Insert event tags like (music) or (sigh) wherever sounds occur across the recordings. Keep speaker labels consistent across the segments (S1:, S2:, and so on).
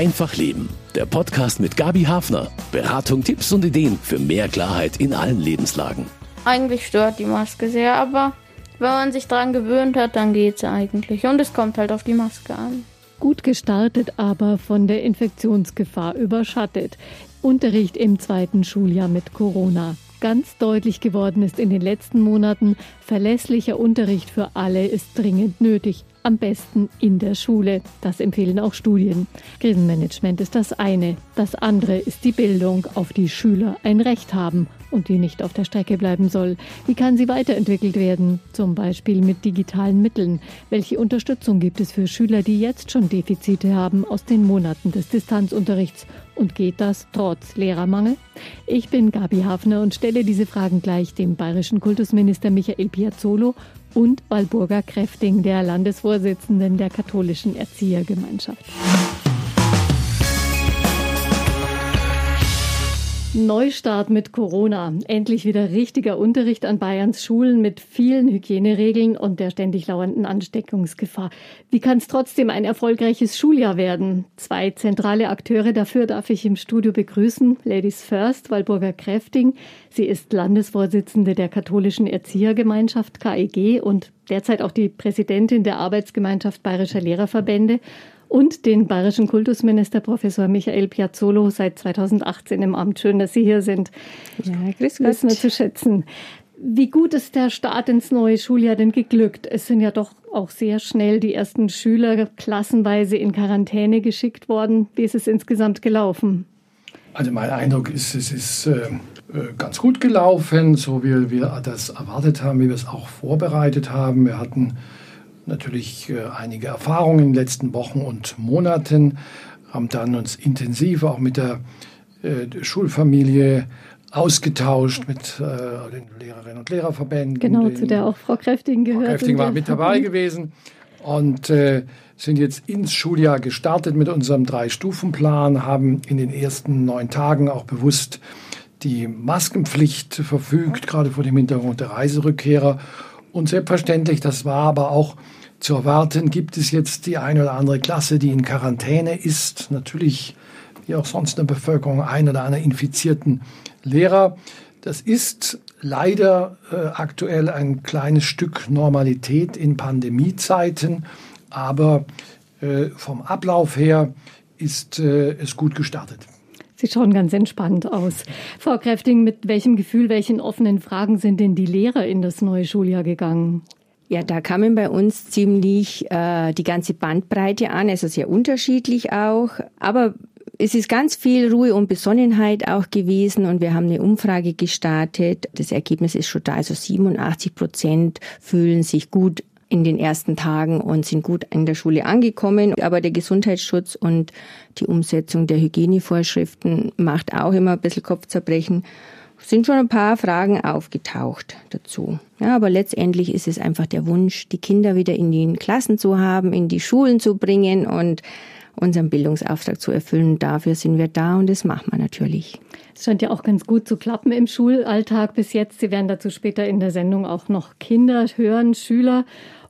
S1: Einfach Leben. Der Podcast mit Gabi Hafner. Beratung, Tipps und Ideen für mehr Klarheit in allen Lebenslagen.
S2: Eigentlich stört die Maske sehr, aber wenn man sich dran gewöhnt hat, dann geht's eigentlich. Und es kommt halt auf die Maske an.
S3: Gut gestartet, aber von der Infektionsgefahr überschattet. Unterricht im zweiten Schuljahr mit Corona. Ganz deutlich geworden ist in den letzten Monaten, verlässlicher Unterricht für alle ist dringend nötig. Am besten in der Schule. Das empfehlen auch Studien. Krisenmanagement ist das eine. Das andere ist die Bildung, auf die Schüler ein Recht haben und die nicht auf der Strecke bleiben soll. Wie kann sie weiterentwickelt werden? Zum Beispiel mit digitalen Mitteln. Welche Unterstützung gibt es für Schüler, die jetzt schon Defizite haben aus den Monaten des Distanzunterrichts? Und geht das trotz Lehrermangel? Ich bin Gabi Hafner und stelle diese Fragen gleich dem bayerischen Kultusminister Michael Piazzolo und Walburga Kräfting, der Landesvorsitzenden der katholischen Erziehergemeinschaft. Neustart mit Corona. Endlich wieder richtiger Unterricht an Bayerns Schulen mit vielen Hygieneregeln und der ständig lauernden Ansteckungsgefahr. Wie kann es trotzdem ein erfolgreiches Schuljahr werden? Zwei zentrale Akteure dafür darf ich im Studio begrüßen. Ladies First, Walburger Kräfting. Sie ist Landesvorsitzende der katholischen Erziehergemeinschaft KEG und derzeit auch die Präsidentin der Arbeitsgemeinschaft Bayerischer Lehrerverbände und den bayerischen Kultusminister Professor Michael Piazzolo seit 2018 im Amt. Schön, dass Sie hier sind.
S4: Ja, grüß Gott.
S3: Wissen wir zu schätzen. Wie gut ist der Start ins neue Schuljahr denn geglückt? Es sind ja doch auch sehr schnell die ersten Schüler klassenweise in Quarantäne geschickt worden. Wie ist es insgesamt gelaufen?
S5: Also mein Eindruck ist, es ist äh, ganz gut gelaufen, so wie wir das erwartet haben, wie wir es auch vorbereitet haben. Wir hatten natürlich äh, einige Erfahrungen in den letzten Wochen und Monaten, haben dann uns intensiv auch mit der äh, Schulfamilie ausgetauscht mit äh, den Lehrerinnen und Lehrerverbänden.
S3: Genau, zu der auch Frau Kräfting gehört. Frau
S5: Kräfting war mit dabei gewesen und äh, sind jetzt ins Schuljahr gestartet mit unserem Drei-Stufen-Plan, haben in den ersten neun Tagen auch bewusst die Maskenpflicht verfügt, gerade vor dem Hintergrund der Reiserückkehrer. Und selbstverständlich, das war aber auch zu erwarten, gibt es jetzt die eine oder andere Klasse, die in Quarantäne ist. Natürlich, wie auch sonst in der Bevölkerung, ein oder andere infizierten Lehrer. Das ist leider äh, aktuell ein kleines Stück Normalität in Pandemiezeiten, aber äh, vom Ablauf her ist äh, es gut gestartet.
S3: Sie schauen ganz entspannt aus. Frau Kräfting, mit welchem Gefühl, welchen offenen Fragen sind denn die Lehrer in das neue Schuljahr gegangen?
S4: Ja, da kamen bei uns ziemlich äh, die ganze Bandbreite an, also sehr unterschiedlich auch. Aber es ist ganz viel Ruhe und Besonnenheit auch gewesen und wir haben eine Umfrage gestartet. Das Ergebnis ist schon da, also 87 Prozent fühlen sich gut in den ersten Tagen und sind gut in der Schule angekommen. Aber der Gesundheitsschutz und die Umsetzung der Hygienevorschriften macht auch immer ein bisschen Kopfzerbrechen sind schon ein paar Fragen aufgetaucht dazu. Ja, aber letztendlich ist es einfach der Wunsch, die Kinder wieder in den Klassen zu haben, in die Schulen zu bringen und unseren Bildungsauftrag zu erfüllen. Dafür sind wir da und das machen wir natürlich.
S3: Es scheint ja auch ganz gut zu klappen im Schulalltag bis jetzt. Sie werden dazu später in der Sendung auch noch Kinder hören, Schüler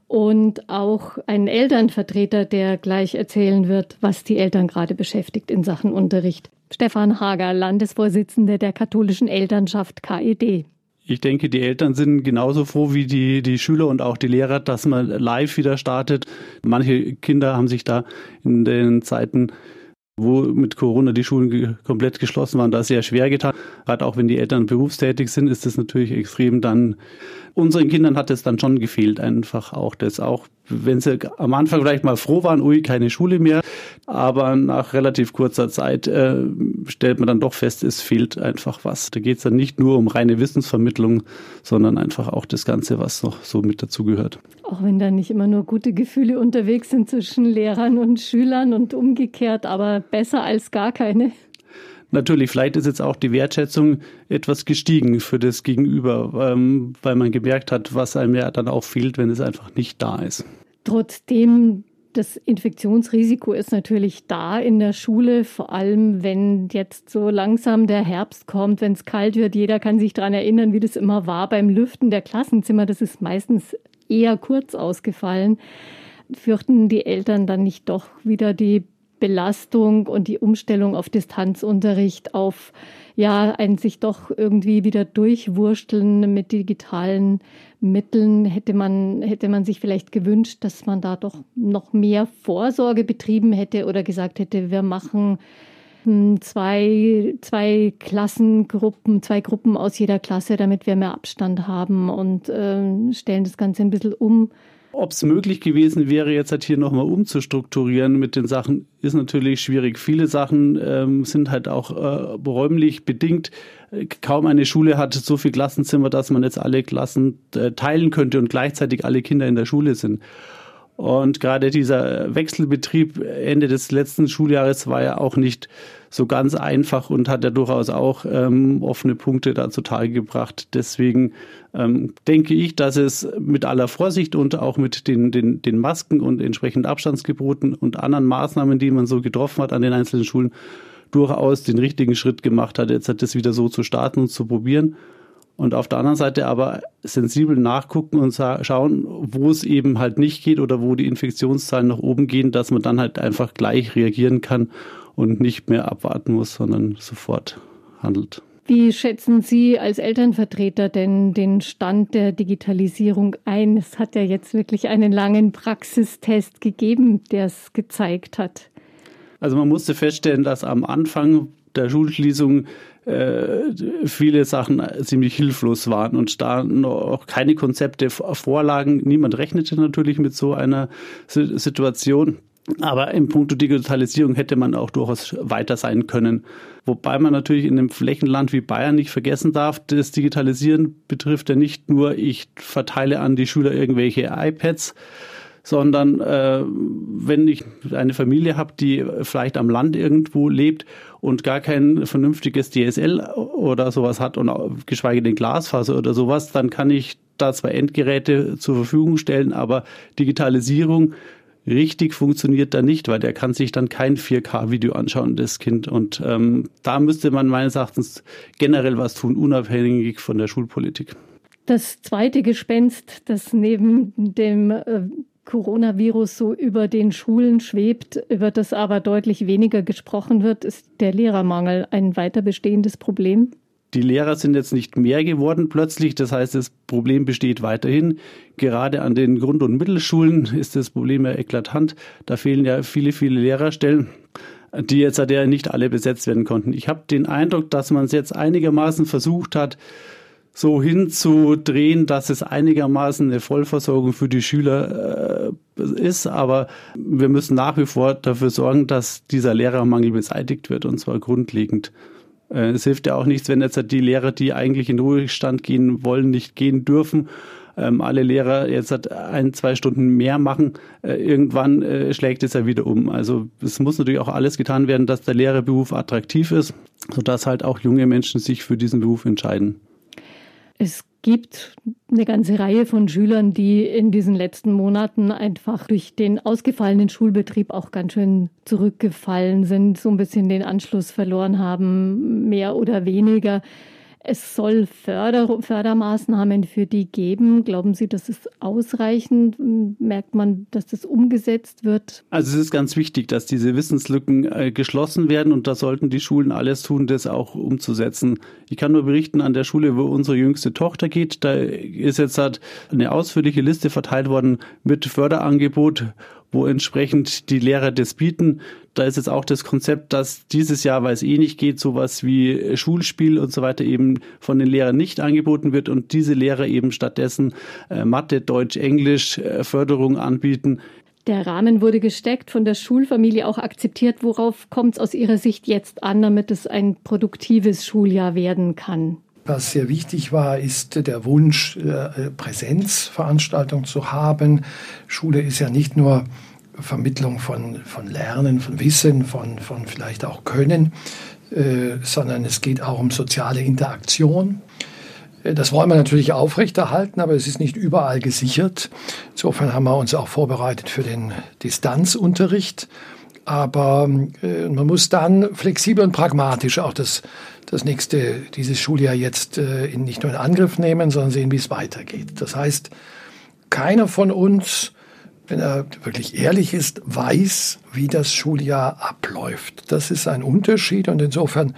S3: und auch einen Elternvertreter, der gleich erzählen wird, was die Eltern gerade beschäftigt in Sachen Unterricht. Stefan Hager, Landesvorsitzender der katholischen Elternschaft KED.
S6: Ich denke, die Eltern sind genauso froh wie die, die Schüler und auch die Lehrer, dass man live wieder startet. Manche Kinder haben sich da in den Zeiten wo mit Corona die Schulen komplett geschlossen waren, da sehr schwer getan. Gerade auch wenn die Eltern berufstätig sind, ist das natürlich extrem dann. Unseren Kindern hat es dann schon gefehlt, einfach auch das auch wenn sie am Anfang vielleicht mal froh waren, ui, keine Schule mehr, aber nach relativ kurzer Zeit äh, stellt man dann doch fest, es fehlt einfach was. Da geht es dann nicht nur um reine Wissensvermittlung, sondern einfach auch das Ganze, was noch so mit dazugehört.
S3: Auch wenn da nicht immer nur gute Gefühle unterwegs sind zwischen Lehrern und Schülern und umgekehrt, aber besser als gar keine.
S6: Natürlich, vielleicht ist jetzt auch die Wertschätzung etwas gestiegen für das Gegenüber, ähm, weil man gemerkt hat, was einem ja dann auch fehlt, wenn es einfach nicht da ist.
S3: Trotzdem, das Infektionsrisiko ist natürlich da in der Schule, vor allem wenn jetzt so langsam der Herbst kommt, wenn es kalt wird. Jeder kann sich daran erinnern, wie das immer war beim Lüften der Klassenzimmer. Das ist meistens eher kurz ausgefallen. Fürchten die Eltern dann nicht doch wieder die Belastung und die Umstellung auf Distanzunterricht, auf ja, ein sich doch irgendwie wieder durchwursteln mit digitalen Mitteln, hätte man, hätte man sich vielleicht gewünscht, dass man da doch noch mehr Vorsorge betrieben hätte oder gesagt hätte, wir machen hm, zwei, zwei Klassengruppen, zwei Gruppen aus jeder Klasse, damit wir mehr Abstand haben und äh, stellen das Ganze ein bisschen um.
S6: Ob es möglich gewesen wäre, jetzt halt hier nochmal umzustrukturieren mit den Sachen, ist natürlich schwierig. Viele Sachen ähm, sind halt auch äh, räumlich bedingt. Kaum eine Schule hat so viel Klassenzimmer, dass man jetzt alle Klassen äh, teilen könnte und gleichzeitig alle Kinder in der Schule sind. Und gerade dieser Wechselbetrieb Ende des letzten Schuljahres war ja auch nicht so ganz einfach und hat ja durchaus auch ähm, offene Punkte da zutage gebracht. Deswegen ähm, denke ich, dass es mit aller Vorsicht und auch mit den, den, den Masken und entsprechend Abstandsgeboten und anderen Maßnahmen, die man so getroffen hat an den einzelnen Schulen, durchaus den richtigen Schritt gemacht hat, jetzt hat das wieder so zu starten und zu probieren und auf der anderen Seite aber sensibel nachgucken und schauen, wo es eben halt nicht geht oder wo die Infektionszahlen nach oben gehen, dass man dann halt einfach gleich reagieren kann und nicht mehr abwarten muss, sondern sofort handelt.
S3: Wie schätzen Sie als Elternvertreter denn den Stand der Digitalisierung ein? Es hat ja jetzt wirklich einen langen Praxistest gegeben, der es gezeigt hat.
S6: Also man musste feststellen, dass am Anfang der Schulschließung viele Sachen ziemlich hilflos waren und da noch keine Konzepte vorlagen. Niemand rechnete natürlich mit so einer Situation. Aber im Punkt Digitalisierung hätte man auch durchaus weiter sein können. Wobei man natürlich in einem Flächenland wie Bayern nicht vergessen darf, das Digitalisieren betrifft ja nicht nur, ich verteile an die Schüler irgendwelche iPads, sondern äh, wenn ich eine Familie habe, die vielleicht am Land irgendwo lebt und gar kein vernünftiges DSL oder sowas hat und geschweige denn Glasfaser oder sowas, dann kann ich da zwei Endgeräte zur Verfügung stellen, aber Digitalisierung richtig funktioniert da nicht, weil der kann sich dann kein 4K-Video anschauen, das Kind. Und ähm, da müsste man meines Erachtens generell was tun, unabhängig von der Schulpolitik.
S3: Das zweite Gespenst, das neben dem äh, Coronavirus so über den Schulen schwebt, über das aber deutlich weniger gesprochen wird, ist der Lehrermangel ein weiter bestehendes Problem?
S6: Die Lehrer sind jetzt nicht mehr geworden plötzlich. Das heißt, das Problem besteht weiterhin. Gerade an den Grund- und Mittelschulen ist das Problem ja eklatant. Da fehlen ja viele, viele Lehrerstellen die jetzt ja nicht alle besetzt werden konnten. Ich habe den Eindruck, dass man es jetzt einigermaßen versucht hat, so hinzudrehen, dass es einigermaßen eine Vollversorgung für die Schüler äh, ist. Aber wir müssen nach wie vor dafür sorgen, dass dieser Lehrermangel beseitigt wird und zwar grundlegend. Äh, es hilft ja auch nichts, wenn jetzt die Lehrer, die eigentlich in Ruhestand gehen wollen, nicht gehen dürfen. Ähm, alle Lehrer jetzt ein, zwei Stunden mehr machen. Äh, irgendwann äh, schlägt es ja wieder um. Also es muss natürlich auch alles getan werden, dass der Lehrerberuf attraktiv ist, sodass halt auch junge Menschen sich für diesen Beruf entscheiden.
S3: Es gibt eine ganze Reihe von Schülern, die in diesen letzten Monaten einfach durch den ausgefallenen Schulbetrieb auch ganz schön zurückgefallen sind, so ein bisschen den Anschluss verloren haben, mehr oder weniger. Es soll Förder Fördermaßnahmen für die geben. Glauben Sie, das ist ausreichend? Merkt man, dass das umgesetzt wird?
S6: Also es ist ganz wichtig, dass diese Wissenslücken äh, geschlossen werden und da sollten die Schulen alles tun, das auch umzusetzen. Ich kann nur berichten an der Schule, wo unsere jüngste Tochter geht. Da ist jetzt halt eine ausführliche Liste verteilt worden mit Förderangebot wo entsprechend die Lehrer das bieten. Da ist jetzt auch das Konzept, dass dieses Jahr, weil es eh nicht geht, sowas wie Schulspiel und so weiter eben von den Lehrern nicht angeboten wird und diese Lehrer eben stattdessen äh, Mathe, Deutsch, Englisch äh, Förderung anbieten.
S3: Der Rahmen wurde gesteckt, von der Schulfamilie auch akzeptiert. Worauf kommt es aus Ihrer Sicht jetzt an, damit es ein produktives Schuljahr werden kann?
S5: Was sehr wichtig war, ist der Wunsch, äh, Präsenzveranstaltungen zu haben. Schule ist ja nicht nur Vermittlung von, von Lernen, von Wissen, von, von vielleicht auch Können, äh, sondern es geht auch um soziale Interaktion. Äh, das wollen wir natürlich aufrechterhalten, aber es ist nicht überall gesichert. Insofern haben wir uns auch vorbereitet für den Distanzunterricht. Aber äh, man muss dann flexibel und pragmatisch auch das, das nächste, dieses Schuljahr jetzt äh, in, nicht nur in Angriff nehmen, sondern sehen, wie es weitergeht. Das heißt, keiner von uns wenn er wirklich ehrlich ist, weiß, wie das Schuljahr abläuft. Das ist ein Unterschied und insofern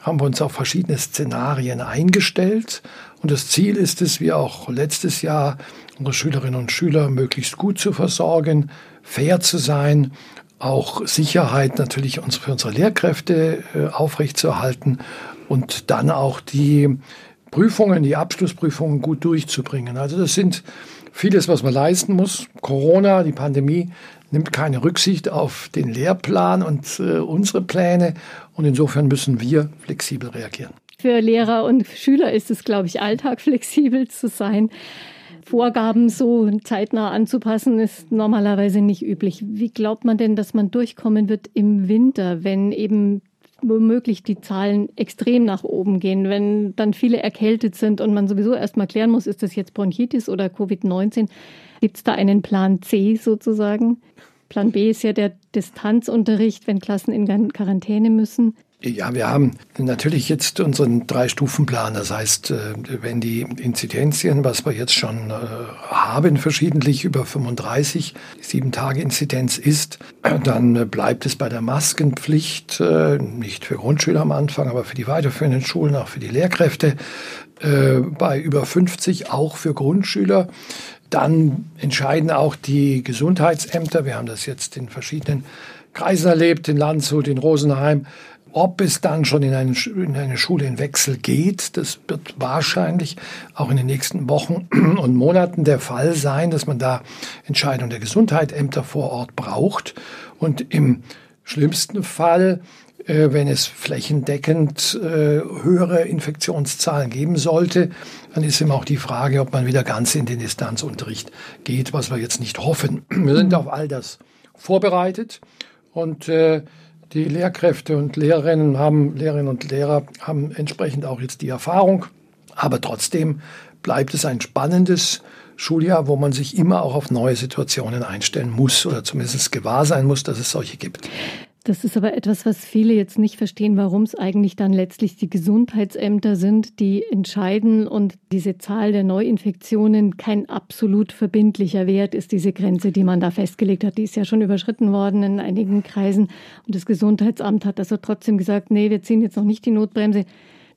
S5: haben wir uns auf verschiedene Szenarien eingestellt. Und das Ziel ist es, wie auch letztes Jahr, unsere Schülerinnen und Schüler möglichst gut zu versorgen, fair zu sein, auch Sicherheit natürlich für unsere Lehrkräfte äh, aufrechtzuerhalten und dann auch die Prüfungen, die Abschlussprüfungen gut durchzubringen. Also das sind vieles, was man leisten muss. Corona, die Pandemie nimmt keine Rücksicht auf den Lehrplan und äh, unsere Pläne. Und insofern müssen wir flexibel reagieren.
S3: Für Lehrer und Schüler ist es, glaube ich, Alltag (laughs) flexibel zu sein. Vorgaben so zeitnah anzupassen, ist normalerweise nicht üblich. Wie glaubt man denn, dass man durchkommen wird im Winter, wenn eben womöglich die Zahlen extrem nach oben gehen, wenn dann viele erkältet sind und man sowieso erstmal klären muss, ist das jetzt Bronchitis oder Covid-19? Gibt es da einen Plan C sozusagen? Plan B ist ja der Distanzunterricht, wenn Klassen in Quarantäne müssen.
S5: Ja, wir haben natürlich jetzt unseren Drei-Stufen-Plan. Das heißt, äh, wenn die Inzidenzien, was wir jetzt schon äh, haben, verschiedentlich über 35, sieben Tage Inzidenz ist, (clears throat) dann bleibt es bei der Maskenpflicht, äh, nicht für Grundschüler am Anfang, aber für die weiterführenden Schulen, auch für die Lehrkräfte, bei über 50 auch für Grundschüler. Dann entscheiden auch die Gesundheitsämter, wir haben das jetzt in verschiedenen Kreisen erlebt, in Landshut, in Rosenheim, ob es dann schon in eine, in eine Schule in Wechsel geht, das wird wahrscheinlich auch in den nächsten Wochen (clears throat) und Monaten der Fall sein, dass man da Entscheidungen der Gesundheitsämter vor Ort braucht. Und im schlimmsten Fall, äh, wenn es flächendeckend äh, höhere Infektionszahlen geben sollte, dann ist immer auch die Frage, ob man wieder ganz in den Distanzunterricht geht, was wir jetzt nicht hoffen. Wir sind auf all das vorbereitet und äh, die Lehrkräfte und Lehrerinnen haben, Lehrerinnen und Lehrer haben entsprechend auch jetzt die Erfahrung. Aber trotzdem bleibt es ein spannendes Schuljahr, wo man sich immer auch auf neue Situationen einstellen muss oder zumindest gewahr sein muss, dass es solche gibt.
S3: Das ist aber etwas, was viele jetzt nicht verstehen, warum es eigentlich dann letztlich die Gesundheitsämter sind, die entscheiden und diese Zahl der Neuinfektionen kein absolut verbindlicher Wert ist, diese Grenze, die man da festgelegt hat. Die ist ja schon überschritten worden in einigen Kreisen. Und das Gesundheitsamt hat also trotzdem gesagt, nee, wir ziehen jetzt noch nicht die Notbremse.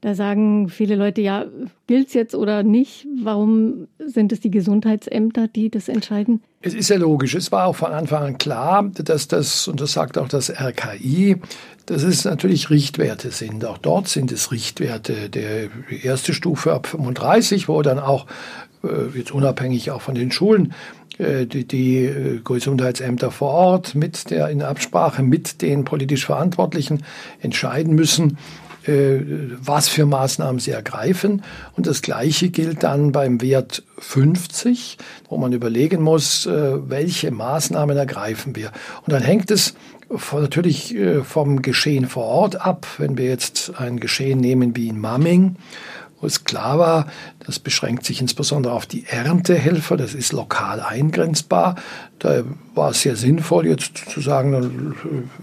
S3: Da sagen viele Leute, ja, gilt es jetzt oder nicht? Warum sind es die Gesundheitsämter, die das entscheiden?
S5: Es ist ja logisch. Es war auch von Anfang an klar, dass das, und das sagt auch das RKI, dass es natürlich Richtwerte sind. Auch dort sind es Richtwerte. Der erste Stufe ab 35, wo dann auch äh, jetzt unabhängig auch von den Schulen äh, die, die äh, Gesundheitsämter vor Ort mit der in Absprache mit den politisch Verantwortlichen entscheiden müssen, was für Maßnahmen sie ergreifen. Und das Gleiche gilt dann beim Wert 50, wo man überlegen muss, äh, welche Maßnahmen ergreifen wir. Und dann hängt es natürlich äh, vom Geschehen vor Ort ab. Wenn wir jetzt ein Geschehen nehmen wie in Mamming, wo es klar war, das beschränkt sich insbesondere auf die Erntehelfer, das ist lokal eingrenzbar. Da war es sehr sinnvoll, jetzt zu sagen, dann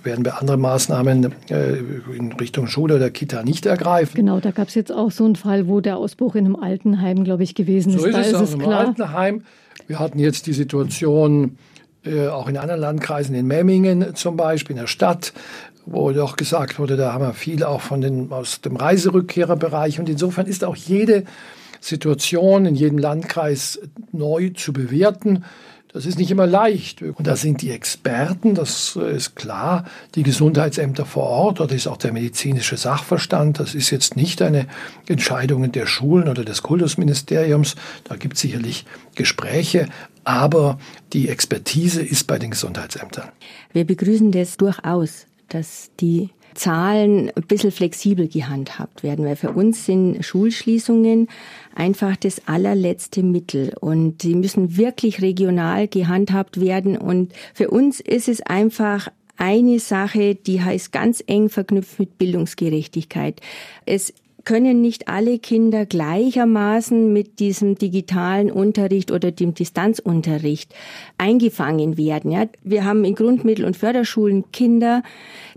S5: werden wir andere Maßnahmen äh, in Richtung Schule oder Kita nicht ergreifen.
S3: Genau, da gab es jetzt auch so einen Fall, wo der Ausbruch in einem Altenheim, glaube ich, gewesen ist.
S5: So ist
S3: da
S5: es,
S3: ist
S5: auch
S3: es
S5: im
S3: klar.
S5: Altenheim. Wir hatten jetzt die Situation, äh, auch in anderen Landkreisen, in Memmingen zum Beispiel, in der Stadt, wo doch gesagt wurde, da haben wir viele auch von den, aus dem Reiserückkehrerbereich. Und insofern ist auch jede Situation in jedem Landkreis neu zu bewerten. Das ist nicht immer leicht. Und da sind die Experten, das ist klar, die Gesundheitsämter vor Ort, oder ist auch der medizinische Sachverstand. Das ist jetzt nicht eine Entscheidung der Schulen oder des Kultusministeriums. Da gibt es sicherlich Gespräche, aber die Expertise ist bei den Gesundheitsämtern.
S4: Wir begrüßen das durchaus, dass die Zahlen ein bisschen flexibel gehandhabt werden, weil für uns sind Schulschließungen einfach das allerletzte Mittel und sie müssen wirklich regional gehandhabt werden und für uns ist es einfach eine Sache, die heißt ganz eng verknüpft mit Bildungsgerechtigkeit. Es können nicht alle Kinder gleichermaßen mit diesem digitalen Unterricht oder dem Distanzunterricht eingefangen werden. Ja, wir haben in Grundmittel- und Förderschulen Kinder,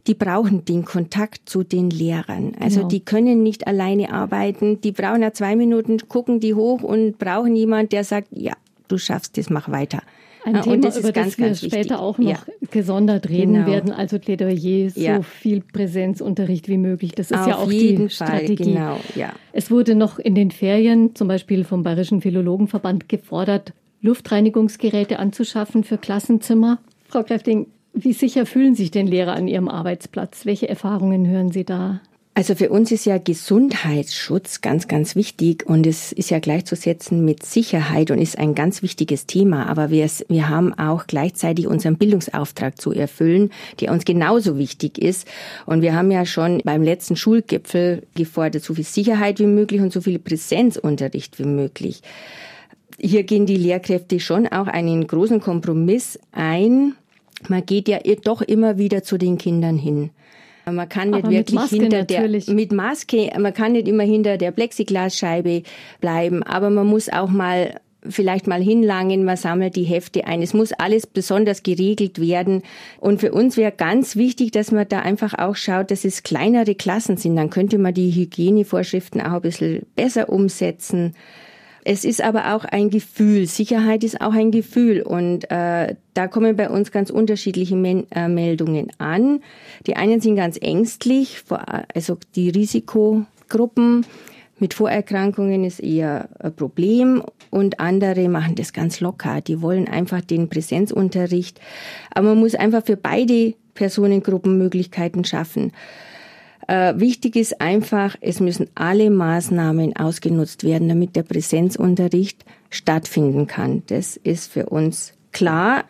S4: die brauchen den Kontakt zu den Lehrern. Also
S3: Genau.
S4: die können nicht alleine arbeiten. Die brauchen ja zwei Minuten, gucken die hoch und brauchen jemand, der sagt, ja, du schaffst das, mach weiter.
S3: Ein Thema, das über das wir später wichtig. auch noch ja. gesondert reden genau. werden, also Plädoyer, ja. so viel Präsenzunterricht wie möglich. Das ist Auf ja auch die Fall, Strategie. Genau, ja. Es wurde noch in den Ferien, zum Beispiel vom Bayerischen Philologenverband, gefordert, Luftreinigungsgeräte anzuschaffen für Klassenzimmer. Frau Kräfting, wie sicher fühlen sich denn Lehrer an ihrem Arbeitsplatz? Welche Erfahrungen hören Sie da?
S4: Also für uns ist ja Gesundheitsschutz ganz, ganz wichtig und es ist ja gleichzusetzen mit Sicherheit und ist ein ganz wichtiges Thema. Aber wir, wir haben auch gleichzeitig unseren Bildungsauftrag zu erfüllen, der uns genauso wichtig ist. Und wir haben ja schon beim letzten Schulgipfel gefordert, so viel Sicherheit wie möglich und so viel Präsenzunterricht wie möglich. Hier gehen die Lehrkräfte schon auch einen großen Kompromiss ein. Man geht ja doch immer wieder zu den Kindern hin. Man kann nicht Aber wirklich hinter natürlich. der mit Maske, man kann nicht immer hinter der Plexiglasscheibe bleiben, aber man muss auch mal vielleicht mal hinlangen, man sammelt die Hefte ein. Es muss alles besonders geregelt werden. Und für uns wäre ganz wichtig, dass man da einfach auch schaut, dass es kleinere Klassen sind. Dann könnte man die Hygienevorschriften auch ein bisschen besser umsetzen. Es ist aber auch ein Gefühl. Sicherheit ist auch ein Gefühl. Und äh, da kommen bei uns ganz unterschiedliche Men äh, Meldungen an. Die einen sind ganz ängstlich, also die Risikogruppen mit Vorerkrankungen ist eher ein Problem und andere machen das ganz locker. Die wollen einfach den Präsenzunterricht. Aber man muss einfach für beide Personengruppen Möglichkeiten schaffen. Äh, wichtig ist einfach, es müssen alle Maßnahmen ausgenutzt werden, damit der Präsenzunterricht stattfinden kann. Das ist für uns klar.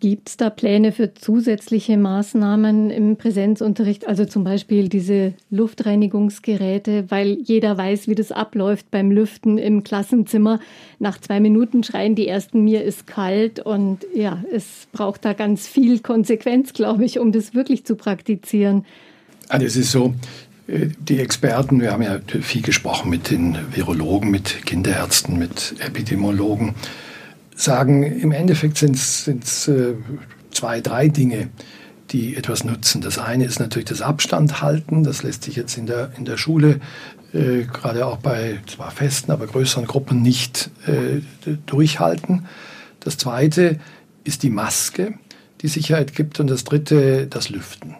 S3: Gibt es da Pläne für zusätzliche Maßnahmen im Präsenzunterricht, also zum Beispiel diese Luftreinigungsgeräte, weil jeder weiß, wie das abläuft beim Lüften im Klassenzimmer. Nach zwei Minuten schreien die ersten, mir ist kalt und ja, es braucht da ganz viel Konsequenz, glaube ich, um das wirklich zu praktizieren.
S5: Also es ist so, äh, die Experten, wir haben ja viel gesprochen mit den Virologen, mit Kinderärzten, mit Epidemiologen, sagen, im Endeffekt sind es äh, zwei, drei Dinge, die etwas nutzen. Das eine ist natürlich das Abstand halten. Das lässt sich jetzt in der, in der Schule, äh, gerade auch bei zwar festen, aber größeren Gruppen nicht äh, durchhalten. Das zweite ist die Maske, die Sicherheit gibt. Und das dritte, das Lüften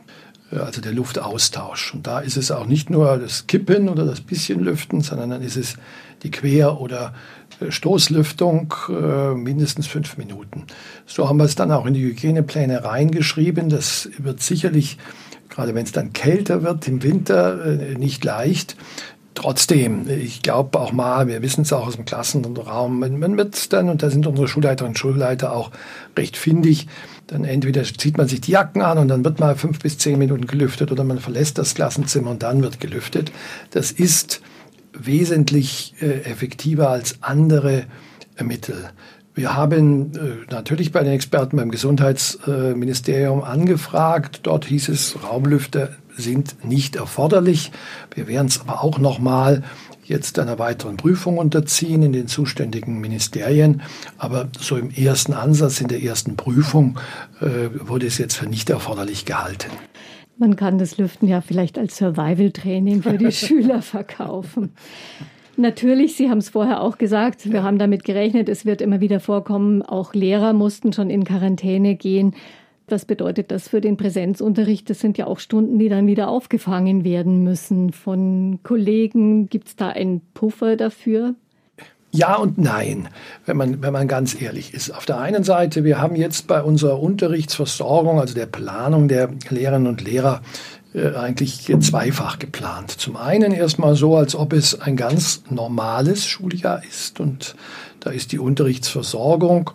S5: also der Luftaustausch. Und da ist es auch nicht nur das Kippen oder das bisschen Lüften, sondern dann ist es die Quer- oder äh, Stoßlüftung äh, mindestens fünf Minuten. So haben wir es dann auch in die Hygienepläne reingeschrieben. Das wird sicherlich, gerade wenn es dann kälter wird im Winter, äh, nicht leicht. Trotzdem, ich glaube auch mal, wir wissen es auch aus dem Klassenraum, man wird dann, und da sind unsere Schulleiterinnen und Schulleiter auch recht findig, dann entweder zieht man sich die Jacken an und dann wird mal fünf bis zehn Minuten gelüftet oder man verlässt das Klassenzimmer und dann wird gelüftet. Das ist wesentlich äh, effektiver als andere äh, Mittel. Wir haben äh, natürlich bei den Experten beim Gesundheitsministerium angefragt. Dort hieß es, Raumlüfter sind nicht erforderlich. Wir werden es aber auch nochmal jetzt einer weiteren Prüfung unterziehen in den zuständigen Ministerien. Aber so im ersten Ansatz, in der ersten Prüfung, äh, wurde es jetzt für nicht erforderlich gehalten.
S3: Man kann das Lüften ja vielleicht als Survival-Training für die (laughs) Schüler verkaufen. Natürlich, Sie haben es vorher auch gesagt, wir haben damit gerechnet, es wird immer wieder vorkommen, auch Lehrer mussten schon in Quarantäne gehen. Was bedeutet das für den Präsenzunterricht? Das sind ja auch Stunden, die dann wieder aufgefangen werden müssen von Kollegen. Gibt es da einen Puffer dafür?
S5: Ja und nein, wenn man, wenn man ganz ehrlich ist. Auf der einen Seite, wir haben jetzt bei unserer Unterrichtsversorgung, also der Planung der Lehrerinnen und Lehrer, äh, eigentlich zweifach geplant. Zum einen erstmal so, als ob es ein ganz normales Schuljahr ist und da ist die Unterrichtsversorgung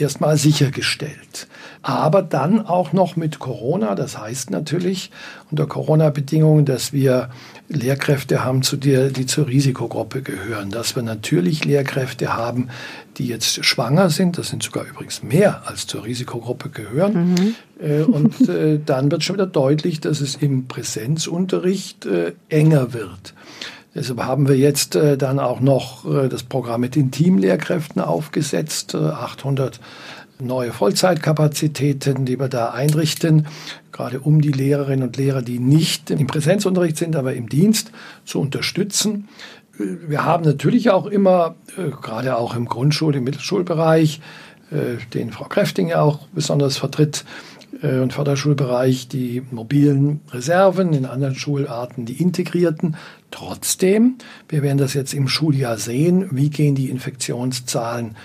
S5: erstmal sichergestellt aber dann auch noch mit Corona. Das heißt natürlich unter Corona-Bedingungen, dass wir Lehrkräfte haben, zu der, die zur Risikogruppe gehören, dass wir natürlich Lehrkräfte haben, die jetzt schwanger sind. Das sind sogar übrigens mehr als zur Risikogruppe gehören. Mhm. Äh, und äh, dann wird schon wieder deutlich, dass es im Präsenzunterricht äh, enger wird. Deshalb haben wir jetzt äh, dann auch noch äh, das Programm mit den Teamlehrkräften aufgesetzt, 800 äh, neue Vollzeitkapazitäten, die wir da einrichten, gerade um die Lehrerinnen und Lehrer, die nicht im Präsenzunterricht sind, aber im Dienst zu unterstützen. Wir haben natürlich auch immer, äh, gerade auch im Grundschul-, im Mittelschulbereich, den Frau Kräfting ja auch besonders vertritt, äh, und Förderschulbereich die mobilen Reserven, in anderen Schularten die integrierten. Trotzdem, wir werden das jetzt im Schuljahr sehen, wie gehen die Infektionszahlen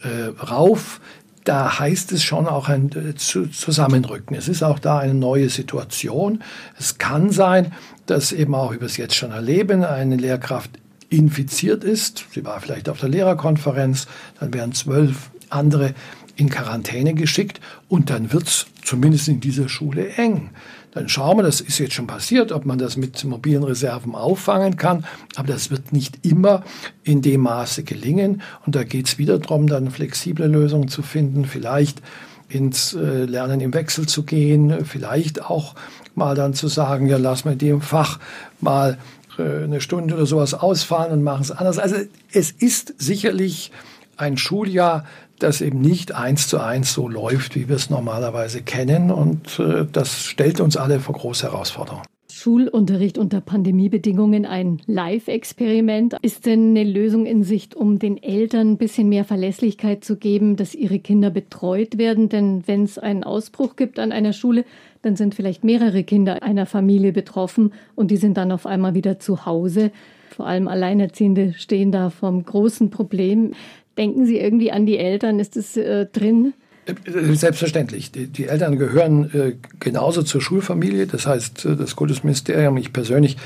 S5: äh, rauf. Da heißt es schon auch ein äh, Zusammenrücken. Es ist auch da eine neue Situation. Es kann sein, dass eben auch, wie wir es jetzt schon erleben, eine Lehrkraft infiziert ist. Sie war vielleicht auf der Lehrerkonferenz, dann werden zwölf andere in Quarantäne geschickt und dann wird es zumindest in dieser Schule eng. Dann schauen wir, das ist jetzt schon passiert, ob man das mit mobilen Reserven auffangen kann, aber das wird nicht immer in dem Maße gelingen und da geht es wieder darum, dann flexible Lösungen zu finden, vielleicht ins äh, Lernen im Wechsel zu gehen, vielleicht auch mal dann zu sagen, ja, lass mal in dem Fach mal äh, eine Stunde oder sowas ausfallen und machen es anders. Also es ist sicherlich ein Schuljahr, das eben nicht eins zu eins so läuft, wie wir es normalerweise kennen. Und äh, das stellt uns alle vor große Herausforderungen.
S3: Schulunterricht unter Pandemiebedingungen ein Live-Experiment. Ist denn eine Lösung in Sicht, um den Eltern ein bisschen mehr Verlässlichkeit zu geben, dass ihre Kinder betreut werden? Denn wenn es einen Ausbruch gibt an einer Schule, dann sind vielleicht mehrere Kinder einer Familie betroffen und die sind dann auf einmal wieder zu Hause. Vor allem Alleinerziehende stehen da vom großen Problem. Denken Sie irgendwie an die Eltern? Ist das äh, drin?
S5: Äh, selbstverständlich. Die, die Eltern gehören äh, genauso zur Schulfamilie. Das heißt, äh, das Kultusministerium, ich persönlich,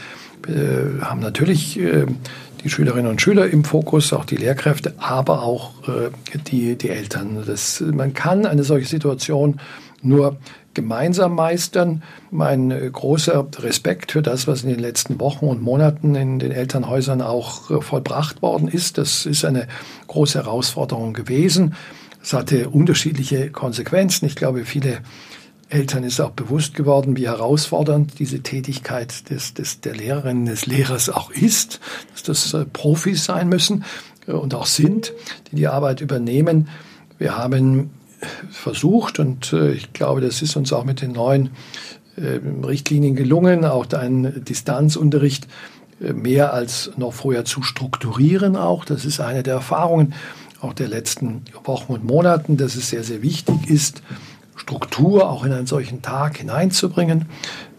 S5: äh, haben natürlich äh, die Schülerinnen und Schüler im Fokus, auch die Lehrkräfte, aber auch die, die Eltern. Das, man kann eine solche Situation nur gemeinsam meistern. Mein äh, großer Respekt für das, was in den letzten Wochen und Monaten in den Elternhäusern auch äh, vollbracht worden ist. Das ist eine große Herausforderung gewesen. Es hatte unterschiedliche Konsequenzen. Ich glaube, viele Eltern ist auch bewusst geworden, wie herausfordernd diese Tätigkeit des, des, der Lehrerin, des Lehrers auch ist, dass das äh, Profis sein müssen und auch sind, die die Arbeit übernehmen. Wir haben versucht und äh, ich glaube, das ist uns auch mit den neuen äh, Richtlinien gelungen, auch einen Distanzunterricht äh, mehr als noch vorher zu strukturieren auch. Das ist eine der Erfahrungen auch der letzten Wochen und Monaten, dass es sehr, sehr wichtig ist, Struktur auch in einen solchen Tag hineinzubringen.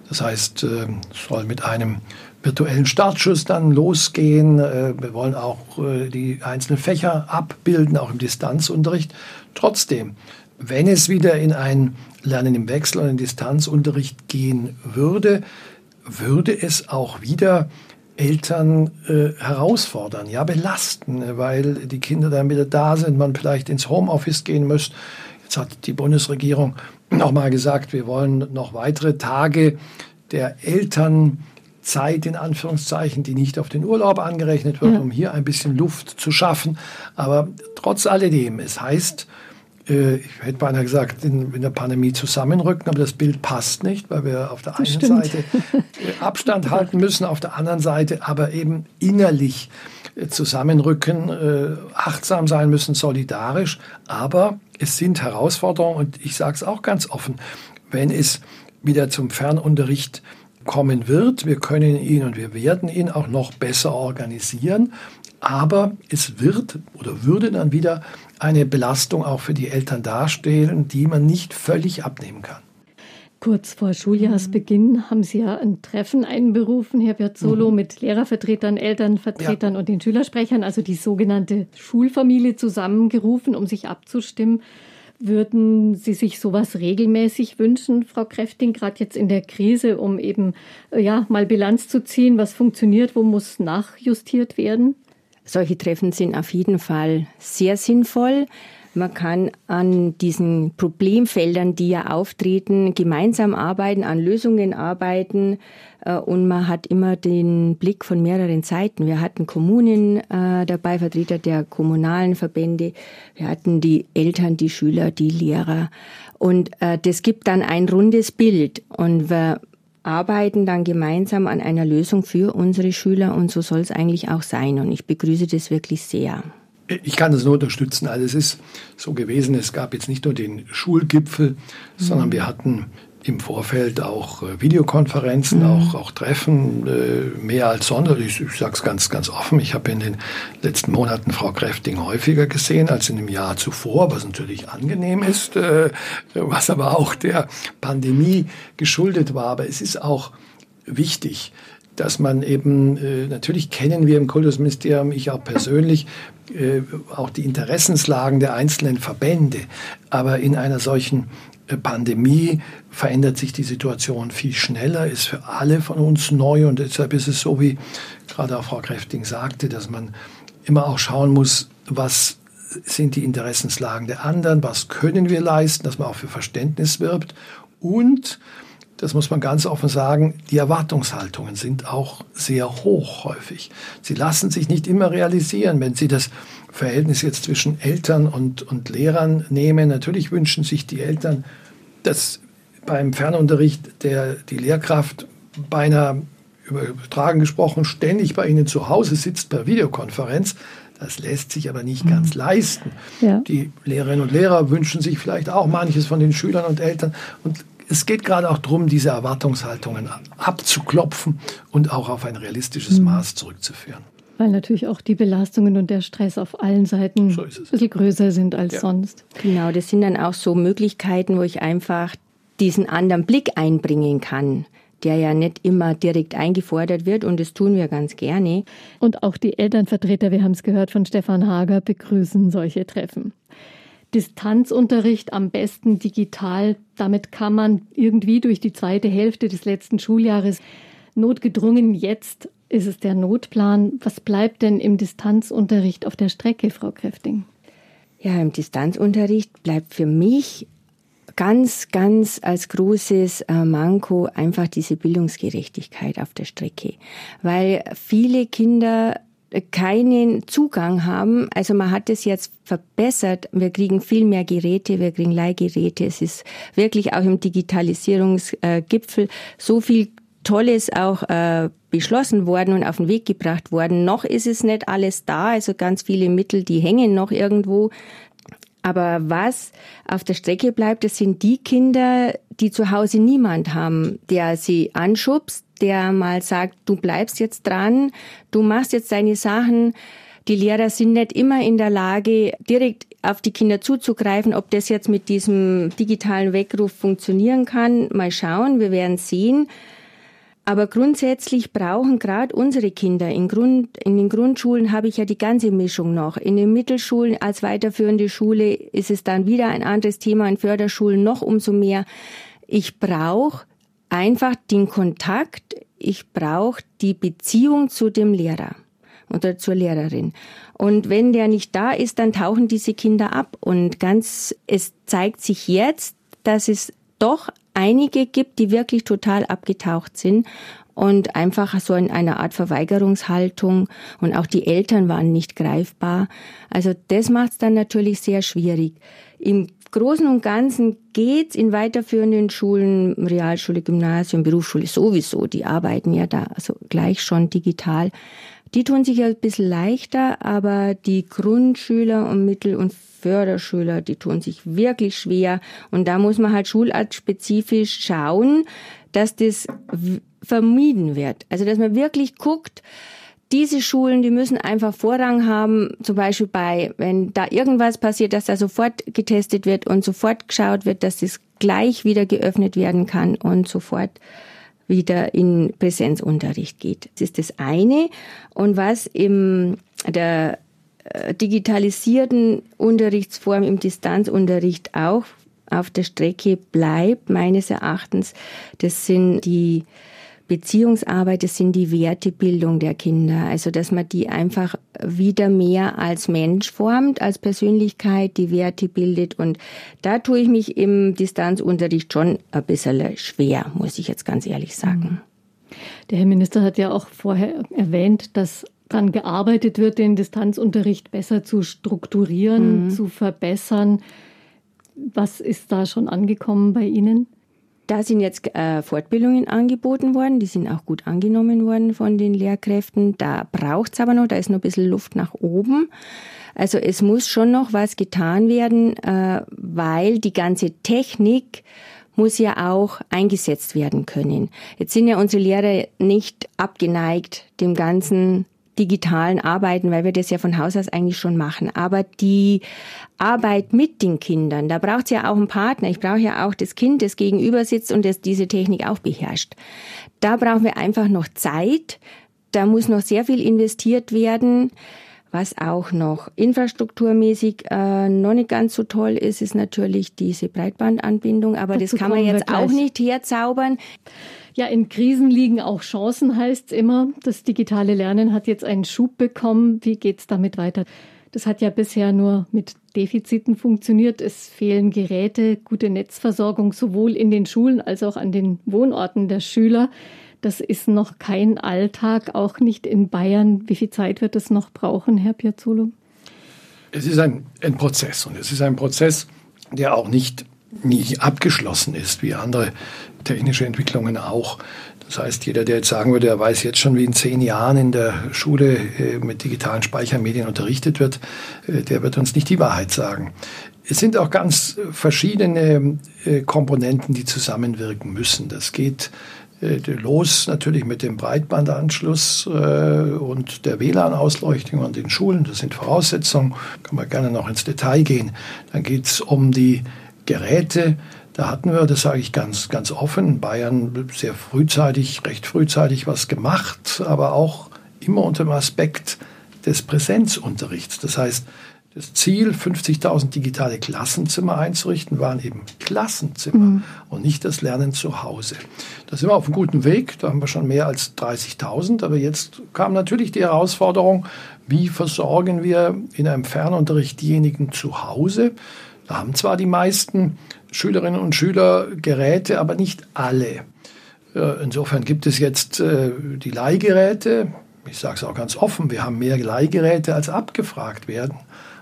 S5: Das heißt, es soll mit einem virtuellen Startschuss dann losgehen. Wir wollen auch die einzelnen Fächer abbilden, auch im Distanzunterricht. Trotzdem, wenn es wieder in ein Lernen im Wechsel und in Distanzunterricht gehen würde, würde es auch wieder Eltern äh, herausfordern, ja belasten, weil die Kinder dann wieder da sind, man vielleicht ins Homeoffice gehen muss. Jetzt hat die Bundesregierung nochmal gesagt, wir wollen noch weitere Tage der Elternzeit in Anführungszeichen, die nicht auf den Urlaub angerechnet wird, ja. um hier ein bisschen Luft zu schaffen. Aber trotz alledem, es heißt, ich hätte beinahe gesagt, in, in, der Pandemie zusammenrücken, aber das Bild passt nicht, weil wir auf der das einen stimmt. Seite äh, Abstand halten müssen, auf der anderen Seite aber eben innerlich äh, zusammenrücken, achtsam sein müssen, solidarisch. Aber es sind Herausforderungen und ich sage es auch ganz offen, wenn es wieder zum Fernunterricht kommen wird. Wir können ihn und wir werden ihn auch noch besser organisieren. Aber es wird oder würde dann wieder eine Belastung auch für die Eltern darstellen, die man nicht völlig abnehmen kann.
S3: Kurz vor Schuljahrsbeginn haben Sie ja ein Treffen einberufen, Herr Piazzolo, mhm. mit Lehrervertretern, Elternvertretern ja. und den Schülersprechern, also die sogenannte Schulfamilie zusammengerufen, um sich abzustimmen. Würden Sie sich sowas regelmäßig wünschen, Frau Kräfting, gerade jetzt in der Krise, um eben äh, ja mal Bilanz zu ziehen, was funktioniert, wo muss nachjustiert werden?
S4: Solche Treffen sind auf jeden Fall sehr sinnvoll. Man kann an diesen Problemfeldern, die ja auftreten, gemeinsam arbeiten, an Lösungen arbeiten äh, und man hat immer den Blick von mehreren Seiten. Wir hatten Kommunen äh, dabei, Vertreter der kommunalen Verbände, wir hatten die Eltern, die Schüler, die Lehrer und äh, das gibt dann ein rundes Bild und arbeiten dann gemeinsam an einer Lösung für unsere Schüler und so soll es eigentlich auch sein. Und ich begrüße das wirklich sehr.
S5: Ich kann das nur unterstützen. Also es ist so gewesen, es gab jetzt nicht nur den Schulgipfel, mhm. sondern wir hatten im Vorfeld auch äh, Videokonferenzen, mhm. auch, auch Treffen, äh, mehr als sonst. Ich, ich sage es ganz, ganz offen, ich habe in den letzten Monaten Frau Kräfting häufiger gesehen als in dem Jahr zuvor, was natürlich angenehm ist, äh, was aber auch der Pandemie geschuldet war. Aber es ist auch wichtig, dass man eben, äh, natürlich kennen wir im Kultusministerium, ich auch persönlich, äh, auch die Interessenslagen der einzelnen Verbände. Aber in einer solchen Pandemie verändert sich die Situation viel schneller, ist für alle von uns neu. Und deshalb ist es so, wie gerade auch Frau Kräfting sagte, dass man immer auch schauen muss, was sind die Interessenslagen der anderen, was können wir leisten, dass man auch für Verständnis wirbt. Und das muss man ganz offen sagen, die Erwartungshaltungen sind auch sehr hoch häufig. Sie lassen sich nicht immer realisieren, wenn Sie das Verhältnis jetzt zwischen Eltern und, und Lehrern nehmen. Natürlich wünschen sich die Eltern, dass beim Fernunterricht der, die Lehrkraft beinahe übertragen gesprochen ständig bei Ihnen zu Hause sitzt per Videokonferenz. Das lässt sich aber nicht ganz mhm. leisten. Ja. Die Lehrerinnen und Lehrer wünschen sich vielleicht auch manches von den Schülern und Eltern. Und es geht gerade auch darum, diese Erwartungshaltungen abzuklopfen und auch auf ein realistisches mhm. Maß zurückzuführen.
S3: Weil natürlich auch die Belastungen und der Stress auf allen Seiten so ein bisschen größer sind als ja. sonst.
S4: Genau, das sind dann auch so Möglichkeiten, wo ich einfach diesen anderen Blick einbringen kann der ja nicht immer direkt eingefordert wird und das tun wir ganz gerne.
S3: Und auch die Elternvertreter, wir haben es gehört von Stefan Hager, begrüßen solche Treffen. Distanzunterricht am besten digital, damit kann man irgendwie durch die zweite Hälfte des letzten Schuljahres notgedrungen jetzt ist es der Notplan. Was bleibt denn im Distanzunterricht auf der Strecke, Frau Kräfting?
S4: Ja, im Distanzunterricht bleibt für mich ganz, ganz als großes äh, Manko einfach diese Bildungsgerechtigkeit auf der Strecke. Weil viele Kinder keinen Zugang haben. Also man hat es jetzt verbessert. Wir kriegen viel mehr Geräte, wir kriegen Leihgeräte. Es ist wirklich auch im Digitalisierungsgipfel so viel Tolles auch äh, beschlossen worden und auf den Weg gebracht worden. Noch ist es nicht alles da, also ganz viele Mittel, die hängen noch irgendwo. Aber was auf der Strecke bleibt, das sind die Kinder, die zu Hause niemand haben, der sie anschubst, der mal sagt, du bleibst jetzt dran, du machst jetzt deine Sachen. Die Lehrer sind nicht immer in der Lage, direkt auf die Kinder zuzugreifen. Ob das jetzt mit diesem digitalen Weckruf funktionieren kann, mal schauen, wir werden sehen. Aber grundsätzlich brauchen gerade unsere Kinder in, Grund, in den Grundschulen habe ich ja die ganze Mischung noch. In den Mittelschulen als weiterführende Schule ist es dann wieder ein anderes Thema, in Förderschulen noch umso mehr. Ich brauche einfach den Kontakt, ich brauche die Beziehung zu dem Lehrer oder zur Lehrerin. Und wenn der nicht da ist, dann tauchen diese Kinder ab. Und ganz, es zeigt sich jetzt, dass es doch einige gibt, die wirklich total abgetaucht sind und einfach so in einer Art Verweigerungshaltung und auch die Eltern waren nicht greifbar. Also das macht es dann natürlich sehr schwierig. Im Großen und Ganzen geht's in weiterführenden Schulen, Realschule, Gymnasium, Berufsschule sowieso, die arbeiten ja da also gleich schon digital. Die tun sich ein bisschen leichter, aber die Grundschüler und Mittel- und Förderschüler, die tun sich wirklich schwer. Und da muss man halt schulartspezifisch schauen, dass das vermieden wird. Also, dass man wirklich guckt, diese Schulen, die müssen einfach Vorrang haben, zum Beispiel bei, wenn da irgendwas passiert, dass da sofort getestet wird und sofort geschaut wird, dass das gleich wieder geöffnet werden kann und sofort wieder in Präsenzunterricht geht. Das ist das eine. Und was im der äh, digitalisierten Unterrichtsform im Distanzunterricht auch auf der Strecke bleibt, meines Erachtens, das sind die Beziehungsarbeit, das sind die Wertebildung der Kinder. Also, dass man die einfach wieder mehr als Mensch formt, als Persönlichkeit, die Werte bildet. Und da tue ich mich im Distanzunterricht schon ein bisschen schwer, muss ich jetzt ganz ehrlich sagen.
S3: Der Herr Minister hat ja auch vorher erwähnt, dass daran gearbeitet wird, den Distanzunterricht besser zu strukturieren, mhm. zu verbessern. Was ist da schon angekommen bei Ihnen?
S4: Da sind jetzt äh, Fortbildungen angeboten worden, die sind auch gut angenommen worden von den Lehrkräften. Da braucht es aber noch, da ist noch ein bisschen Luft nach oben. Also es muss schon noch was getan werden, äh, weil die ganze Technik muss ja auch eingesetzt werden können. Jetzt sind ja unsere Lehrer nicht abgeneigt dem ganzen digitalen Arbeiten, weil wir das ja von Haus aus eigentlich schon machen. Aber die Arbeit mit den Kindern, da braucht es ja auch einen Partner. Ich brauche ja auch das Kind, das gegenüber sitzt und das diese Technik auch beherrscht. Da brauchen wir einfach noch Zeit. Da muss noch sehr viel investiert werden. Was auch noch infrastrukturmäßig äh, noch nicht ganz so toll ist, ist natürlich diese Breitbandanbindung. Aber Dazu das kann man jetzt auch nicht herzaubern.
S3: Ja, in Krisen liegen auch Chancen, heißt es immer. Das digitale Lernen hat jetzt einen Schub bekommen. Wie geht es damit weiter? Das hat ja bisher nur mit Defiziten funktioniert. Es fehlen Geräte, gute Netzversorgung sowohl in den Schulen als auch an den Wohnorten der Schüler. Das ist noch kein Alltag, auch nicht in Bayern. Wie viel Zeit wird es noch brauchen, Herr Piazzolo?
S5: Es ist ein, ein Prozess und es ist ein Prozess, der auch nicht nie abgeschlossen ist, wie andere technische Entwicklungen auch. Das heißt, jeder, der jetzt sagen würde, er weiß jetzt schon, wie in zehn Jahren in der Schule äh, mit digitalen Speichermedien unterrichtet wird, äh, der wird uns nicht die Wahrheit sagen. Es sind auch ganz verschiedene äh, Komponenten, die zusammenwirken müssen. Das geht los natürlich mit dem Breitbandanschluss und der WLAN-Ausleuchtung an den Schulen. Das sind Voraussetzungen. Kann man gerne noch ins Detail gehen. Dann geht es um die Geräte. Da hatten wir, das sage ich ganz, ganz offen, in Bayern sehr frühzeitig, recht frühzeitig was gemacht, aber auch immer unter dem Aspekt des Präsenzunterrichts. Das heißt, das Ziel, 50.000 digitale Klassenzimmer einzurichten, waren eben Klassenzimmer mhm. und nicht das Lernen zu Hause. Da sind wir auf einem guten Weg, da haben wir schon mehr als 30.000, aber jetzt kam natürlich die Herausforderung, wie versorgen wir in einem Fernunterricht diejenigen zu Hause, da haben zwar die meisten Schülerinnen und Schüler Geräte, aber nicht alle. Insofern gibt es jetzt äh, die Leihgeräte. Ich sage es auch ganz offen, wir haben mehr Leihgeräte, als abgefragt werden.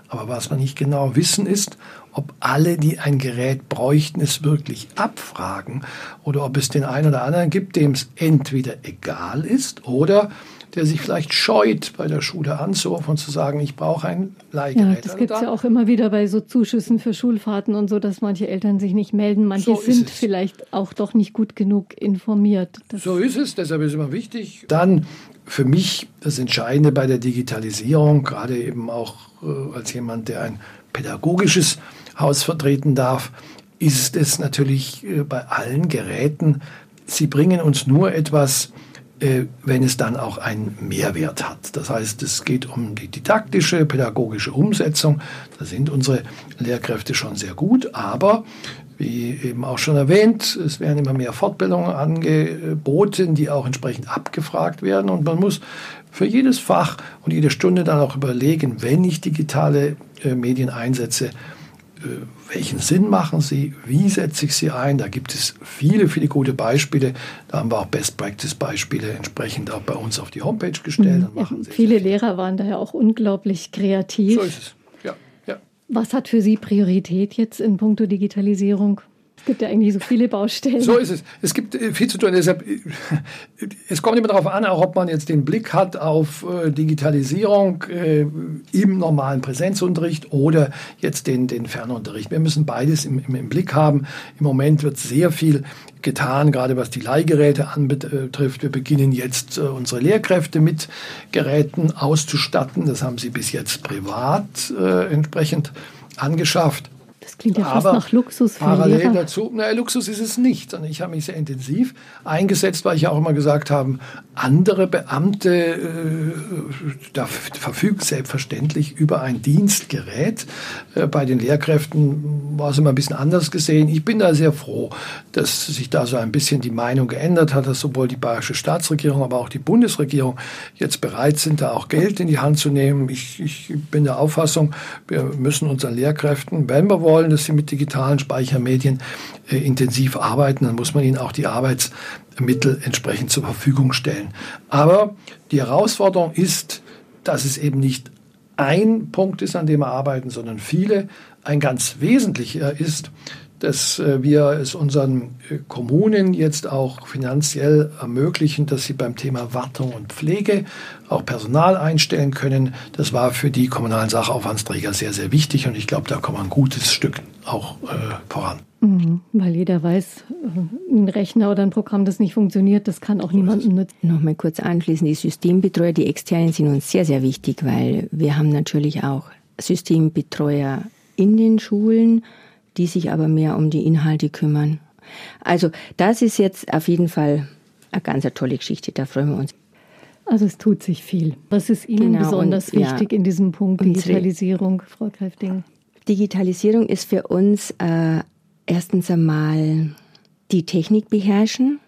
S5: Aber was wir nicht genau wissen ist, ob alle, die ein Gerät bräuchten, es wirklich abfragen oder ob es den einen oder anderen gibt, dem es entweder egal ist oder der sich vielleicht scheut, bei der Schule anzurufen und zu sagen, ich brauche ein Leihgerät.
S3: Ja, das gibt es ja auch immer wieder bei so Zuschüssen für Schulfahrten und so, dass manche Eltern sich nicht melden. Manche so sind vielleicht auch doch nicht gut genug informiert.
S5: Das so ist es, deshalb ist es immer wichtig. Dann für mich das Entscheidende bei der Digitalisierung, gerade eben auch äh, als jemand, der ein pädagogisches Haus vertreten darf, ist es natürlich äh, bei allen Geräten, sie bringen uns nur etwas wenn es dann auch einen Mehrwert hat. Das heißt, es geht um die didaktische, pädagogische Umsetzung. Da sind unsere Lehrkräfte schon sehr gut, aber wie eben auch schon erwähnt, es werden immer mehr Fortbildungen angeboten, die auch entsprechend abgefragt werden und man muss für jedes Fach und jede Stunde dann auch überlegen, wenn ich digitale äh, Medien einsetze, äh, welchen Sinn machen sie, wie setze ich sie ein. Da gibt es viele, viele gute Beispiele. Da haben wir auch Best-Practice-Beispiele entsprechend auch bei uns auf die Homepage gestellt.
S3: Mhm. Ja, viele Lehrer waren daher auch unglaublich kreativ.
S5: So ist es. Ja, ja.
S3: Was hat für Sie Priorität jetzt in puncto Digitalisierung? Gibt ja eigentlich so viele Baustellen.
S5: So ist es. Es gibt äh, viel zu tun. Deshalb, äh, es kommt immer darauf an, auch ob man jetzt den Blick hat auf äh, Digitalisierung im normalen Präsenzunterricht oder jetzt den, den Fernunterricht. Wir müssen beides im, im, im Blick haben. Im Moment wird sehr viel getan, gerade was die Leihgeräte anbetrifft. Wir beginnen jetzt unsere Lehrkräfte mit Geräten auszustatten. Das haben sie bis jetzt privat entsprechend angeschafft.
S3: Das klingt ja fast nach Luxus.
S5: Parallel Lehrer. dazu, naja, Luxus ist es nicht, sondern ich habe mich sehr intensiv eingesetzt, weil ich ja auch immer gesagt habe, andere Beamte äh, da verfügen selbstverständlich über ein Dienstgerät. Äh, bei den Lehrkräften war es immer ein bisschen anders gesehen. Ich bin da sehr froh, dass sich da so ein bisschen die Meinung geändert hat, dass sowohl die bayerische Staatsregierung, aber auch die Bundesregierung jetzt bereit sind, da auch Geld in die Hand zu nehmen. Ich, ich bin der Auffassung, wir müssen unseren Lehrkräften, wenn wir wollen, wollen, dass sie mit digitalen Speichermedien äh, intensiv arbeiten, dann muss man ihnen auch die Arbeitsmittel entsprechend zur Verfügung stellen. Aber die Herausforderung ist, dass es eben nicht ein Punkt ist, an dem wir arbeiten, sondern viele. Ein ganz wesentlicher ist, dass äh, wir es unseren äh, Kommunen jetzt auch finanziell ermöglichen, dass sie beim Thema Wartung und Pflege auch Personal einstellen können. Das war für die kommunalen Sachaufwandsträger sehr, sehr wichtig und ich glaube, da kommen wir ein gutes Stück auch äh, voran.
S3: Mhm, weil jeder weiß, äh, ein Rechner oder ein Programm, das nicht funktioniert, das kann auch niemandem nützen.
S4: Nochmal kurz anschließen, die Systembetreuer, die externen sind uns sehr, sehr wichtig, weil wir haben natürlich auch Systembetreuer in den Schulen, die sich aber mehr um die Inhalte kümmern. Also das ist jetzt auf jeden Fall eine ganz tolle Geschichte, da freuen wir uns.
S3: Also es tut sich viel. Was ist Ihnen genau, besonders und, wichtig ja, in diesem Punkt Digitalisierung, Frau Kräfting?
S4: Digitalisierung ist für uns äh, erstens einmal die Technik beherrschen.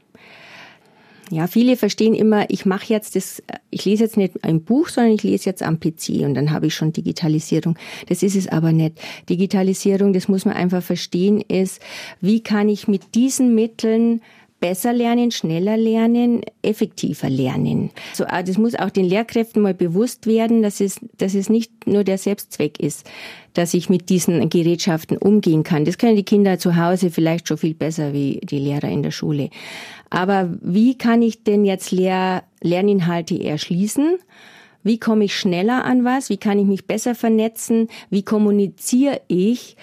S4: Ja, viele verstehen immer, ich mache jetzt das, ich lese jetzt nicht ein Buch, sondern ich lese jetzt am PC und dann habe ich schon Digitalisierung. Das ist es aber nicht. Digitalisierung, das muss man einfach verstehen, ist, wie kann ich mit diesen Mitteln besser lernen, schneller lernen, effektiver lernen. So, ah, das muss auch den Lehrkräften mal bewusst werden, dass es, dass es nicht nur der Selbstzweck ist, dass ich mit diesen Gerätschaften umgehen kann. Das können die Kinder zu Hause vielleicht schon viel besser wie die Lehrer in der Schule. Aber wie kann ich denn jetzt Lehr Lerninhalte erschließen? Wie komme ich schneller an was? Wie kann ich mich besser vernetzen? Wie kommuniziere ich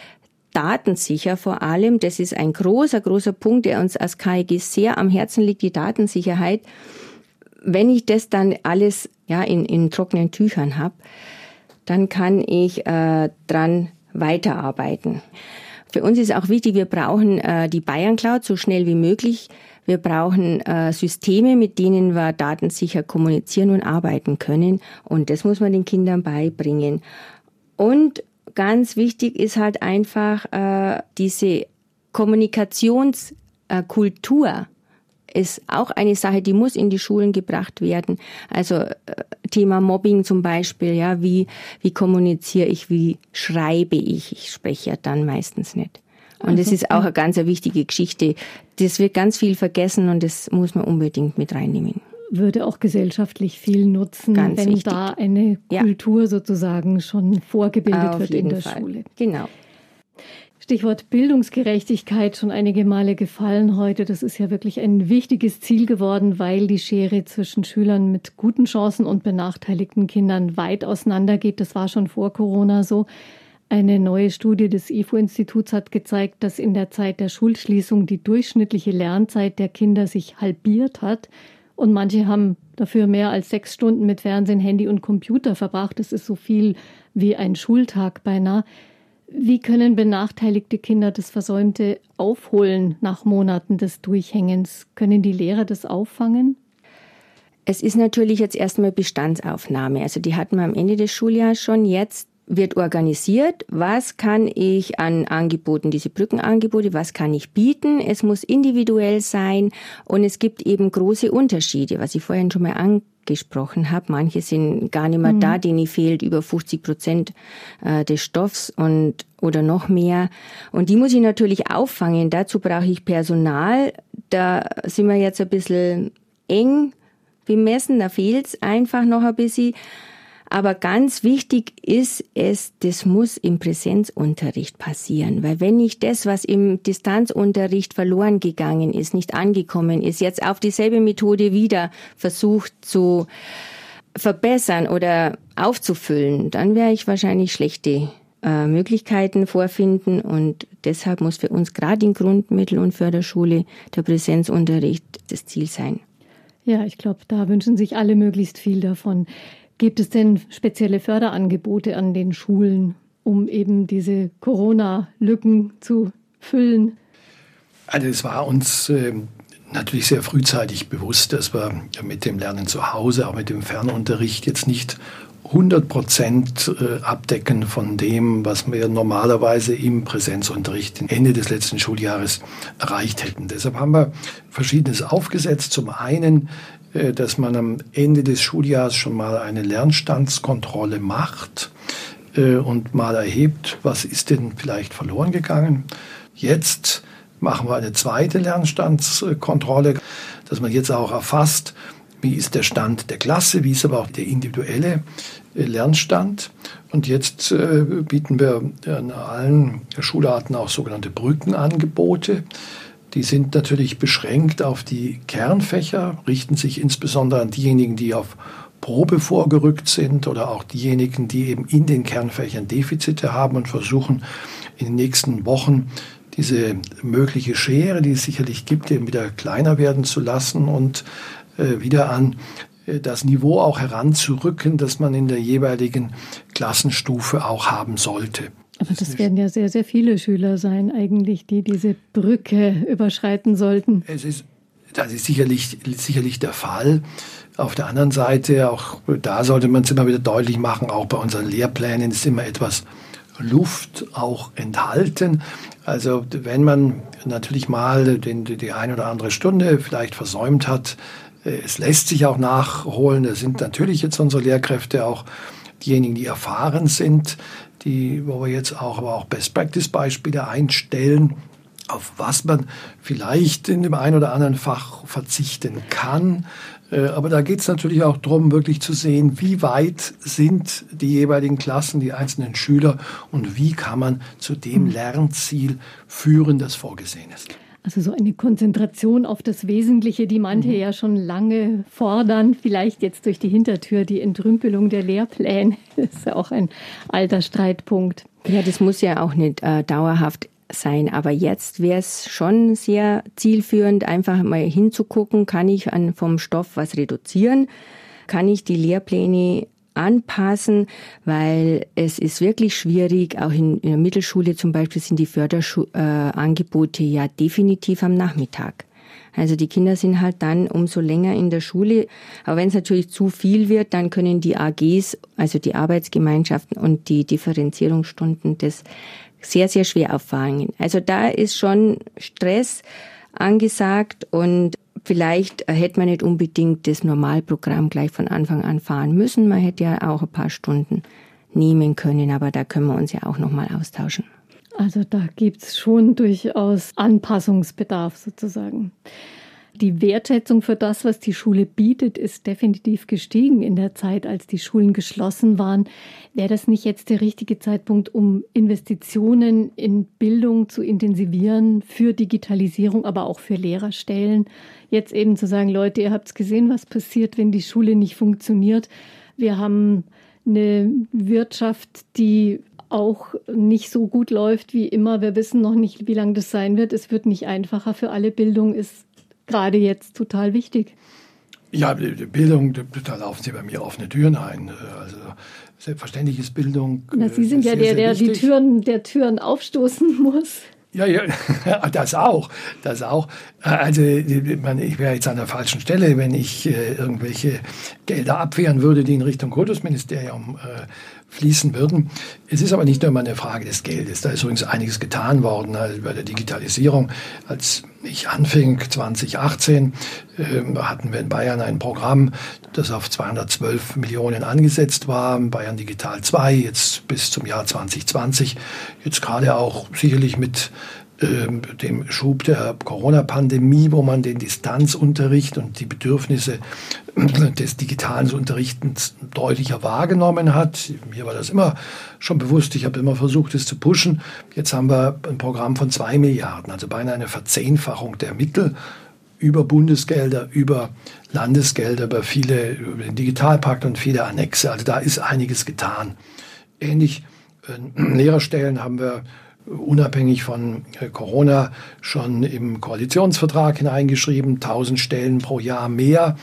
S4: datensicher vor allem. Das ist ein großer, großer Punkt, der uns als KIG sehr am Herzen liegt, die Datensicherheit. Wenn ich das dann alles ja in, in trockenen Tüchern habe, dann kann ich äh, dran weiterarbeiten. Für uns ist auch wichtig, wir brauchen äh, die Bayern Cloud so schnell wie möglich. Wir brauchen äh, Systeme, mit denen wir datensicher kommunizieren und arbeiten können. Und das muss man den Kindern beibringen. Und ganz wichtig ist halt einfach äh, diese Kommunikationskultur. Ist auch eine Sache, die muss in die Schulen gebracht werden. Also äh, Thema Mobbing zum Beispiel, ja, wie, wie kommuniziere ich, wie schreibe ich? Ich spreche ja dann meistens nicht. Und also, das ist auch eine ganz wichtige Geschichte. Das wird ganz viel vergessen und das muss man unbedingt mit reinnehmen
S3: würde auch gesellschaftlich viel nutzen, Ganz wenn wichtig. da eine Kultur ja. sozusagen schon vorgebildet Auf wird in der Fall. Schule.
S4: Genau.
S3: Stichwort Bildungsgerechtigkeit schon einige Male gefallen heute. Das ist ja wirklich ein wichtiges Ziel geworden, weil die Schere zwischen Schülern mit guten Chancen und benachteiligten Kindern weit auseinandergeht. Das war schon vor Corona so. Eine neue Studie des IFO-Instituts hat gezeigt, dass in der Zeit der Schulschließung die durchschnittliche Lernzeit der Kinder sich halbiert hat. Und manche haben dafür mehr als sechs Stunden mit Fernsehen, Handy und Computer verbracht. Das ist so viel wie ein Schultag beinahe. Wie können benachteiligte Kinder das Versäumte aufholen nach Monaten des Durchhängens? Können die Lehrer das auffangen?
S4: Es ist natürlich jetzt erstmal Bestandsaufnahme. Also die hatten wir am Ende des Schuljahres schon. Jetzt wird organisiert, was kann ich an Angeboten, diese Brückenangebote, was kann ich bieten. Es muss individuell sein und es gibt eben große Unterschiede, was ich vorhin schon mal angesprochen habe. Manche sind gar nicht mehr mhm. da, denen fehlt über 50 Prozent äh, des Stoffs und oder noch mehr. Und die muss ich natürlich auffangen. Dazu brauche ich Personal. Da sind wir jetzt ein bisschen eng bemessen, da fehlt es einfach noch ein bisschen. Aber ganz wichtig ist es, das muss im Präsenzunterricht passieren. Weil wenn nicht das, was im Distanzunterricht verloren gegangen ist, nicht angekommen ist, jetzt auf dieselbe Methode wieder versucht zu verbessern oder aufzufüllen, dann wäre ich wahrscheinlich schlechte äh, Möglichkeiten vorfinden. Und deshalb muss für uns gerade in Grundmittel- und Förderschule der Präsenzunterricht das Ziel sein.
S3: Ja, ich glaube, da wünschen sich alle möglichst viel davon. Gibt es denn spezielle Förderangebote an den Schulen, um eben diese Corona-Lücken zu füllen?
S5: Also es war uns äh, natürlich sehr frühzeitig bewusst, dass wir mit dem Lernen zu Hause, auch mit dem Fernunterricht jetzt nicht 100 Prozent äh, abdecken von dem, was wir normalerweise im Präsenzunterricht Ende des letzten Schuljahres erreicht hätten. Deshalb haben wir Verschiedenes aufgesetzt. Zum einen dass man am Ende des Schuljahres schon mal eine Lernstandskontrolle macht äh, und mal erhebt, was ist denn vielleicht verloren gegangen. Jetzt machen wir eine zweite Lernstandskontrolle, dass man jetzt auch erfasst, wie ist der Stand der Klasse, wie ist aber auch der individuelle äh, Lernstand. Und jetzt bieten wir an allen Schularten auch sogenannte Brückenangebote. Die sind natürlich beschränkt auf die Kernfächer, richten sich insbesondere an diejenigen, die auf Probe vorgerückt sind oder auch diejenigen, die eben in den Kernfächern Defizite haben und versuchen in den nächsten Wochen diese mögliche Schere, die es sicherlich gibt, eben wieder kleiner werden zu lassen und äh, wieder an äh, das Niveau auch heranzurücken, das man in der jeweiligen Klassenstufe auch haben sollte.
S3: Aber das werden ja sehr, sehr viele Schüler sein, eigentlich, die diese Brücke überschreiten sollten.
S5: Es ist, das ist sicherlich, sicherlich der Fall. Auf der anderen Seite, auch da sollte man es immer wieder deutlich machen, auch bei unseren Lehrplänen ist immer etwas Luft auch enthalten. Also wenn man natürlich mal den, die eine oder andere Stunde vielleicht versäumt hat, äh, es lässt sich auch nachholen. Es sind natürlich jetzt unsere Lehrkräfte auch diejenigen, die erfahren sind, die, wo wir jetzt auch, aber auch Best-Practice-Beispiele einstellen, auf was man vielleicht in dem einen oder anderen Fach verzichten kann. Äh, aber da geht es natürlich auch darum, wirklich zu sehen, wie weit sind die jeweiligen Klassen, die einzelnen Schüler und wie kann man zu dem Lernziel führen, das vorgesehen ist.
S3: Also so eine Konzentration auf das Wesentliche, die manche mhm. ja schon lange fordern, vielleicht jetzt durch die Hintertür, die Entrümpelung der Lehrpläne, (laughs) das ist ja auch ein alter Streitpunkt.
S4: Ja, das muss ja auch nicht äh, dauerhaft sein, aber jetzt wäre es schon sehr zielführend, einfach mal hinzugucken, kann ich an, vom Stoff was reduzieren, kann ich die Lehrpläne anpassen, weil es ist wirklich schwierig. Auch in, in der Mittelschule zum Beispiel sind die Förderangebote äh, ja definitiv am Nachmittag. Also die Kinder sind halt dann umso länger in der Schule. Aber wenn es natürlich zu viel wird, dann können die AGs, also die Arbeitsgemeinschaften und die Differenzierungsstunden das sehr, sehr schwer auffangen. Also da ist schon Stress angesagt und Vielleicht hätte man nicht unbedingt das Normalprogramm gleich von Anfang an fahren müssen. Man hätte ja auch ein paar Stunden nehmen können, aber da können wir uns ja auch nochmal austauschen.
S3: Also da gibt es schon durchaus Anpassungsbedarf sozusagen. Die Wertschätzung für das, was die Schule bietet, ist definitiv gestiegen in der Zeit, als die Schulen geschlossen waren. Wäre das nicht jetzt der richtige Zeitpunkt, um Investitionen in Bildung zu intensivieren für Digitalisierung, aber auch für Lehrerstellen? Jetzt eben zu sagen, Leute, ihr habt es gesehen, was passiert, wenn die Schule nicht funktioniert. Wir haben eine Wirtschaft, die auch nicht so gut läuft wie immer. Wir wissen noch nicht, wie lange das sein wird. Es wird nicht einfacher für alle. Bildung ist gerade jetzt total wichtig.
S5: Ja, Bildung, da laufen Sie bei mir offene Türen ein. Also selbstverständlich ist Bildung.
S3: Na, Sie sind ja der, der die Türen, der Türen aufstoßen (laughs) muss.
S5: Ja, ja, (laughs) das auch, das auch. Also ich wäre jetzt an der falschen Stelle, wenn ich äh, irgendwelche Gelder abwehren würde, die in Richtung Kultusministerium äh, fließen würden. Es ist aber nicht nur immer eine Frage des Geldes. Da ist übrigens einiges getan worden also bei der Digitalisierung. Als ich anfing 2018, äh, hatten wir in Bayern ein Programm, das auf 212 Millionen angesetzt war. Bayern Digital 2, jetzt bis zum Jahr 2020. Jetzt gerade auch sicherlich mit dem Schub der Corona-Pandemie, wo man den Distanzunterricht und die Bedürfnisse (clears throat) des digitalen Unterrichtens deutlicher wahrgenommen hat. Mir war das immer schon bewusst. Ich habe immer versucht, es zu pushen. Jetzt haben wir ein Programm von zwei Milliarden, also beinahe eine Verzehnfachung der Mittel über Bundesgelder, über Landesgelder, über viele, über den Digitalpakt und viele Annexe. Also da ist einiges getan. Ähnlich äh, (clears throat) Lehrerstellen haben wir unabhängig von äh, Corona schon im Koalitionsvertrag hineingeschrieben, 1000 Stellen pro Jahr mehr.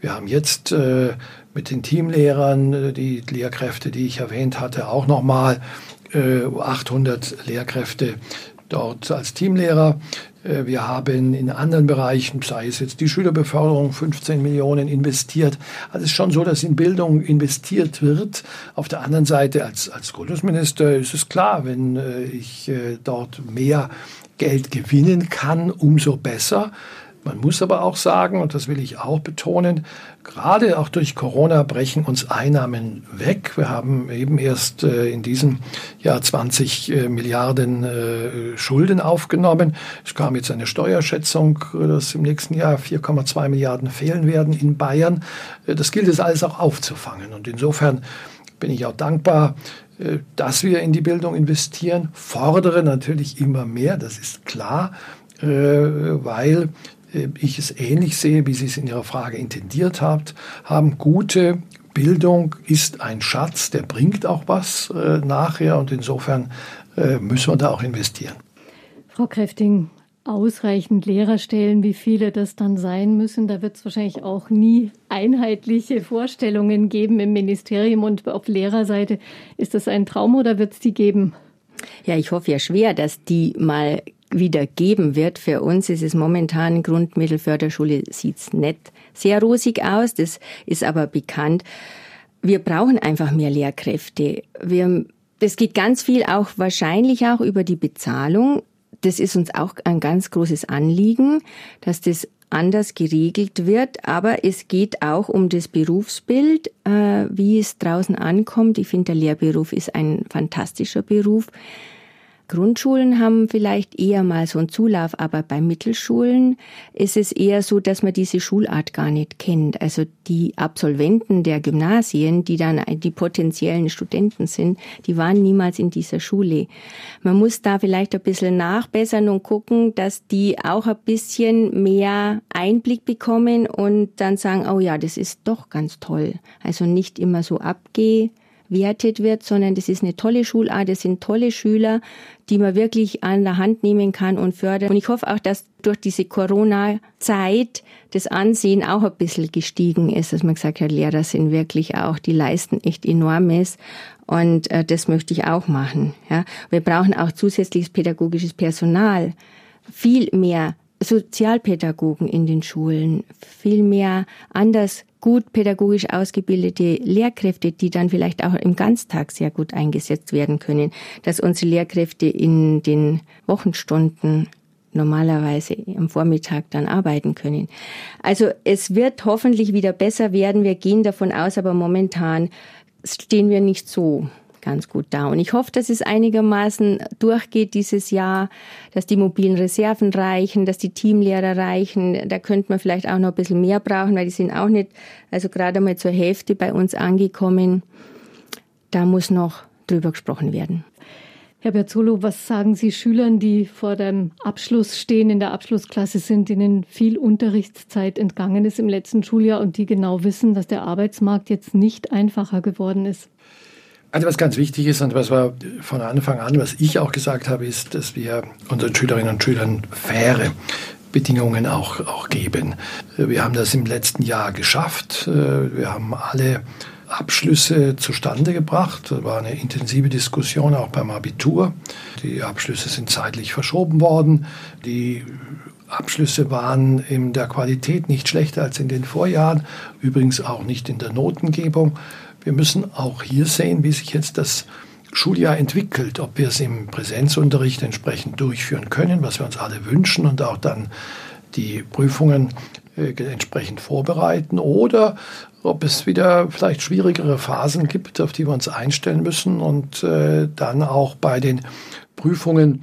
S5: Wir haben jetzt äh, mit den Teamlehrern, äh, die Lehrkräfte, die ich erwähnt hatte, auch nochmal äh, 800 Lehrkräfte dort als Teamlehrer. Äh, wir haben in anderen Bereichen, sei es jetzt die Schülerbeförderung, 15 Millionen investiert. Also es ist schon so, dass in Bildung investiert wird. Auf der anderen Seite als, als Kultusminister ist es klar, wenn äh, ich äh, dort mehr Geld gewinnen kann, umso besser. Man muss aber auch sagen, und das will ich auch betonen, gerade auch durch Corona brechen uns Einnahmen weg. Wir haben eben erst äh, in diesem Jahr 20 äh, Milliarden äh, Schulden aufgenommen. Es kam jetzt eine Steuerschätzung, dass im nächsten Jahr 4,2 Milliarden fehlen werden in Bayern. Das gilt es alles auch aufzufangen. Und insofern bin ich auch dankbar, dass wir in die Bildung investieren, fordere natürlich immer mehr, das ist klar, weil äh, ich es ähnlich sehe, wie Sie es in Ihrer Frage intendiert habt, haben. Gute Bildung ist ein Schatz, der bringt auch was äh, nachher und insofern äh, müssen wir da auch investieren.
S3: Frau Kräfting, ausreichend Lehrerstellen, wie viele das dann sein müssen. Da wird es wahrscheinlich auch nie einheitliche Vorstellungen geben im Ministerium und auf Lehrerseite. Ist das ein Traum oder wird es die geben?
S4: Ja, ich hoffe ja schwer, dass die mal wieder geben wird. Für uns ist es momentan Grundmittelförderschule sieht's nicht sehr rosig aus. Das ist aber bekannt. Wir brauchen einfach mehr Lehrkräfte. Wir, das geht ganz viel auch wahrscheinlich auch über die Bezahlung. Das ist uns auch ein ganz großes Anliegen, dass das anders geregelt wird, aber es geht auch um das Berufsbild, äh, wie es draußen ankommt. Ich finde, der Lehrberuf ist ein fantastischer Beruf. Grundschulen haben vielleicht eher mal so einen Zulauf, aber bei Mittelschulen ist es eher so, dass man diese Schulart gar nicht kennt. Also die Absolventen der Gymnasien, die dann die potenziellen Studenten sind, die waren niemals in dieser Schule. Man muss da vielleicht ein bisschen nachbessern und gucken, dass die auch ein bisschen mehr Einblick bekommen und dann sagen, oh ja, das ist doch ganz toll. Also nicht immer so abgehen wertet wird, sondern das ist eine tolle Schulart, das sind tolle Schüler, die man wirklich an der Hand nehmen kann und fördern. Und ich hoffe auch, dass durch diese Corona-Zeit das Ansehen auch ein bisschen gestiegen ist, dass man gesagt hat, Lehrer sind wirklich auch, die leisten echt enormes. Und äh, das möchte ich auch machen. Ja. Wir brauchen auch zusätzliches pädagogisches Personal, viel mehr Sozialpädagogen in den Schulen, viel mehr anders gut pädagogisch ausgebildete Lehrkräfte, die dann vielleicht auch im Ganztag sehr gut eingesetzt werden können, dass unsere Lehrkräfte in den Wochenstunden normalerweise am Vormittag dann arbeiten können. Also es wird hoffentlich wieder besser werden. Wir gehen davon aus, aber momentan stehen wir nicht so ganz gut da. Und ich hoffe, dass es einigermaßen durchgeht dieses Jahr, dass die mobilen Reserven reichen, dass die Teamlehrer reichen. Da könnte man vielleicht auch noch ein bisschen mehr brauchen, weil die sind auch nicht, also gerade mal zur Hälfte bei uns angekommen. Da muss noch drüber gesprochen werden.
S3: Herr Berzolo, was sagen Sie Schülern, die vor dem Abschluss stehen, in der Abschlussklasse sind, denen viel Unterrichtszeit entgangen ist im letzten Schuljahr und die genau wissen, dass der Arbeitsmarkt jetzt nicht einfacher geworden ist?
S5: Also was ganz wichtig ist und was wir von Anfang an, was ich auch gesagt habe, ist, dass wir unseren Schülerinnen und Schülern faire Bedingungen auch, auch geben. Wir haben das im letzten Jahr geschafft. Wir haben alle Abschlüsse zustande gebracht. Das war eine intensive Diskussion auch beim Abitur. Die Abschlüsse sind zeitlich verschoben worden. Die Abschlüsse waren in der Qualität nicht schlechter als in den Vorjahren, übrigens auch nicht in der Notengebung. Wir müssen auch hier sehen, wie sich jetzt das Schuljahr entwickelt, ob wir es im Präsenzunterricht entsprechend durchführen können, was wir uns alle wünschen und auch dann die Prüfungen äh, entsprechend vorbereiten oder ob es wieder vielleicht schwierigere Phasen gibt, auf die wir uns einstellen müssen und äh, dann auch bei den Prüfungen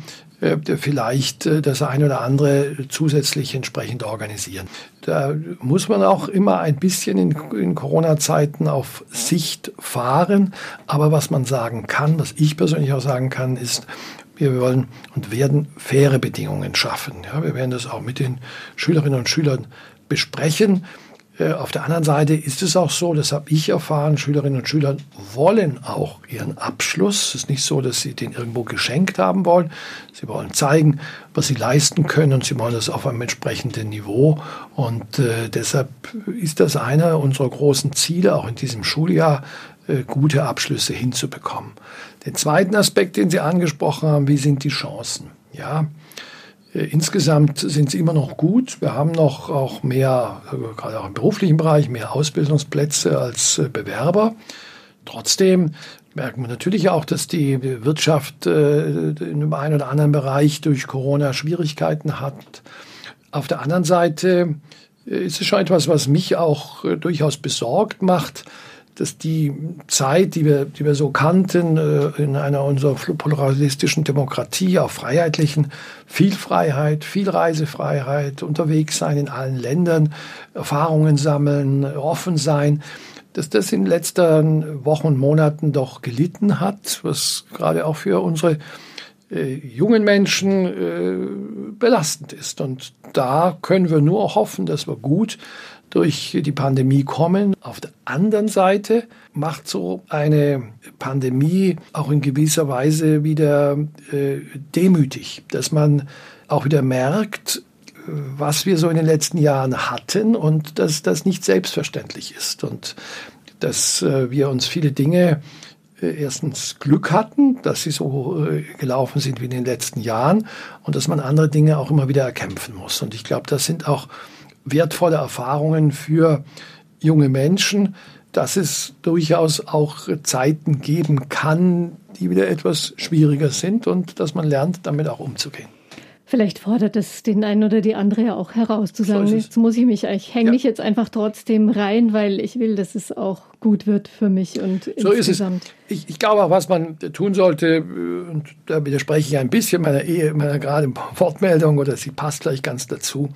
S5: vielleicht äh, das eine oder andere zusätzlich entsprechend organisieren. Da muss man auch immer ein bisschen in, in Corona-Zeiten auf Sicht fahren. Aber was man sagen kann, was ich persönlich auch sagen kann, ist, wir wollen und werden faire Bedingungen schaffen. Ja, wir werden das auch mit den Schülerinnen und Schülern besprechen. Äh, auf der anderen Seite ist es auch so, das habe ich erfahren, Schülerinnen und Schüler wollen auch ihren Abschluss. Es ist nicht so, dass sie den irgendwo geschenkt haben wollen. Sie wollen zeigen, was sie leisten können und sie wollen das auf einem entsprechenden Niveau. Und äh, deshalb ist das einer unserer großen Ziele, auch in diesem Schuljahr, äh, gute Abschlüsse hinzubekommen. Den zweiten Aspekt, den Sie angesprochen haben, wie sind die Chancen? Ja, insgesamt sind sie immer noch gut. Wir haben noch auch mehr, äh, gerade auch im beruflichen Bereich, mehr Ausbildungsplätze als äh, Bewerber. Trotzdem merken wir natürlich auch, dass die Wirtschaft in dem einen oder anderen Bereich durch Corona Schwierigkeiten hat. Auf der anderen Seite ist es schon etwas, was mich auch durchaus besorgt macht dass die Zeit, die wir, die wir so kannten, äh, in einer unserer pluralistischen Demokratie, auch freiheitlichen, viel Freiheit, viel Reisefreiheit, unterwegs sein in allen Ländern, Erfahrungen sammeln, offen sein, dass das in den letzten Wochen und Monaten doch gelitten hat, was gerade auch für unsere äh, jungen Menschen äh, belastend ist. Und da können wir nur hoffen, dass wir gut durch die Pandemie kommen. Auf der anderen Seite macht so eine Pandemie auch in gewisser Weise wieder äh, demütig, dass man auch wieder merkt, was wir so in den letzten Jahren hatten und dass das nicht selbstverständlich ist und dass äh, wir uns viele Dinge äh, erstens Glück hatten, dass sie so äh, gelaufen sind wie in den letzten Jahren und dass man andere Dinge auch immer wieder erkämpfen muss. Und ich glaube, das sind auch wertvolle Erfahrungen für junge Menschen, dass es durchaus auch Zeiten geben kann, die wieder etwas schwieriger sind und dass man lernt, damit auch umzugehen.
S3: Vielleicht fordert es den einen oder die andere ja auch heraus, zu sagen, so jetzt muss ich mich, ich hänge ja. mich jetzt einfach trotzdem rein, weil ich will, dass es auch gut wird für mich und
S5: so insgesamt. ist es. Ich, ich glaube auch, was man tun sollte, und da widerspreche ich ein bisschen meiner Ehe, meiner gerade Wortmeldung, oder sie passt gleich ganz dazu,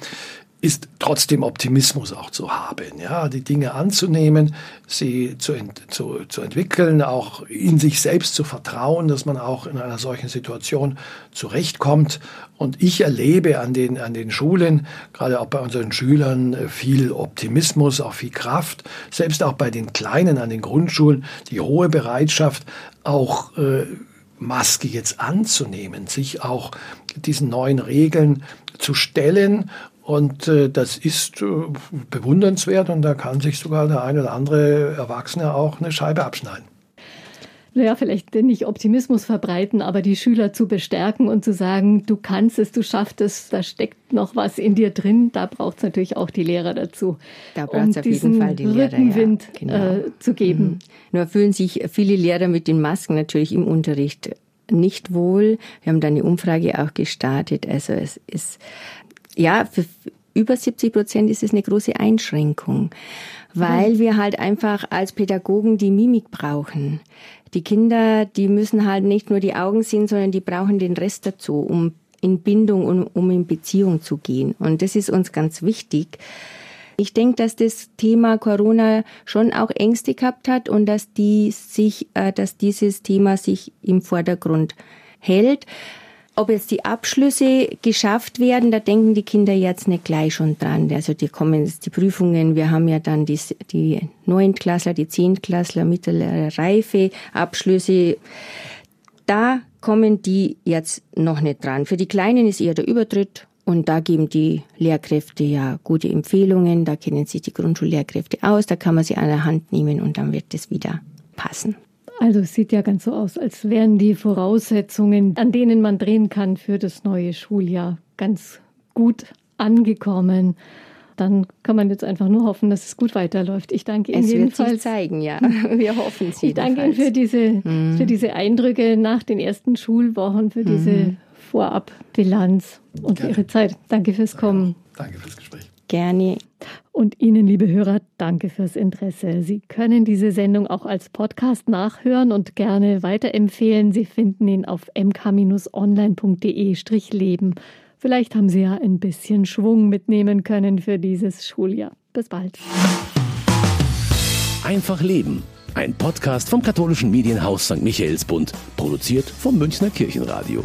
S5: ist trotzdem Optimismus auch zu haben, ja, die Dinge anzunehmen, sie zu, ent, zu, zu entwickeln, auch in sich selbst zu vertrauen, dass man auch in einer solchen Situation zurechtkommt. Und ich erlebe an den, an den Schulen, gerade auch bei unseren Schülern, viel Optimismus, auch viel Kraft, selbst auch bei den Kleinen an den Grundschulen, die hohe Bereitschaft, auch äh, Maske jetzt anzunehmen, sich auch diesen neuen Regeln zu stellen und äh, das ist äh, bewundernswert und da kann sich sogar der ein oder andere Erwachsene auch eine Scheibe abschneiden.
S3: Naja, vielleicht nicht Optimismus verbreiten, aber die Schüler zu bestärken und zu sagen, du kannst es, du schaffst es, da steckt noch was in dir drin. Da braucht es natürlich auch die Lehrer dazu.
S4: Da braucht es um auf jeden Fall die Lehrer.
S3: Rückenwind ja, genau. äh, zu geben. Mhm.
S4: Nur fühlen sich viele Lehrer mit den Masken natürlich im Unterricht nicht wohl. Wir haben da eine Umfrage auch gestartet. Also es ist ja, für über 70 Prozent ist es eine große Einschränkung, weil mhm. wir halt einfach als Pädagogen die Mimik brauchen. Die Kinder, die müssen halt nicht nur die Augen sehen, sondern die brauchen den Rest dazu, um in Bindung und um in Beziehung zu gehen. Und das ist uns ganz wichtig. Ich denke, dass das Thema Corona schon auch Ängste gehabt hat und dass die sich, äh, dass dieses Thema sich im Vordergrund hält. Ob jetzt die Abschlüsse geschafft werden, da denken die Kinder jetzt nicht gleich schon dran. Also die kommen jetzt die Prüfungen, wir haben ja dann die, die Neuntklässler, die Zehntklässler, mittlere Reife, Abschlüsse. Da kommen die jetzt noch nicht dran. Für die Kleinen ist eher der Übertritt und da geben die Lehrkräfte ja gute Empfehlungen, da kennen sich die Grundschullehrkräfte aus, da kann man sie an der Hand nehmen und dann wird es wieder passen.
S3: Also es sieht ja ganz so aus, als wären die Voraussetzungen, an denen man drehen kann für das neue Schuljahr, ganz gut angekommen. Dann kann man jetzt einfach nur hoffen, dass es gut weiterläuft. Ich danke Ihnen
S4: es
S3: jedenfalls.
S4: Es wird sich zeigen, ja. (laughs) Wir hoffen es
S3: Ich danke Ihnen für diese, mhm. für diese Eindrücke nach den ersten Schulwochen, für diese mhm. Vorabbilanz und für Ihre Zeit. Danke fürs Kommen.
S5: Danke fürs Gespräch.
S4: Gerne.
S3: Und Ihnen, liebe Hörer, danke fürs Interesse. Sie können diese Sendung auch als Podcast nachhören und gerne weiterempfehlen. Sie finden ihn auf mk-online.de-leben. Vielleicht haben Sie ja ein bisschen Schwung mitnehmen können für dieses Schuljahr. Bis bald.
S1: Einfach Leben. Ein Podcast vom katholischen Medienhaus St. Michaelsbund, produziert vom Münchner Kirchenradio.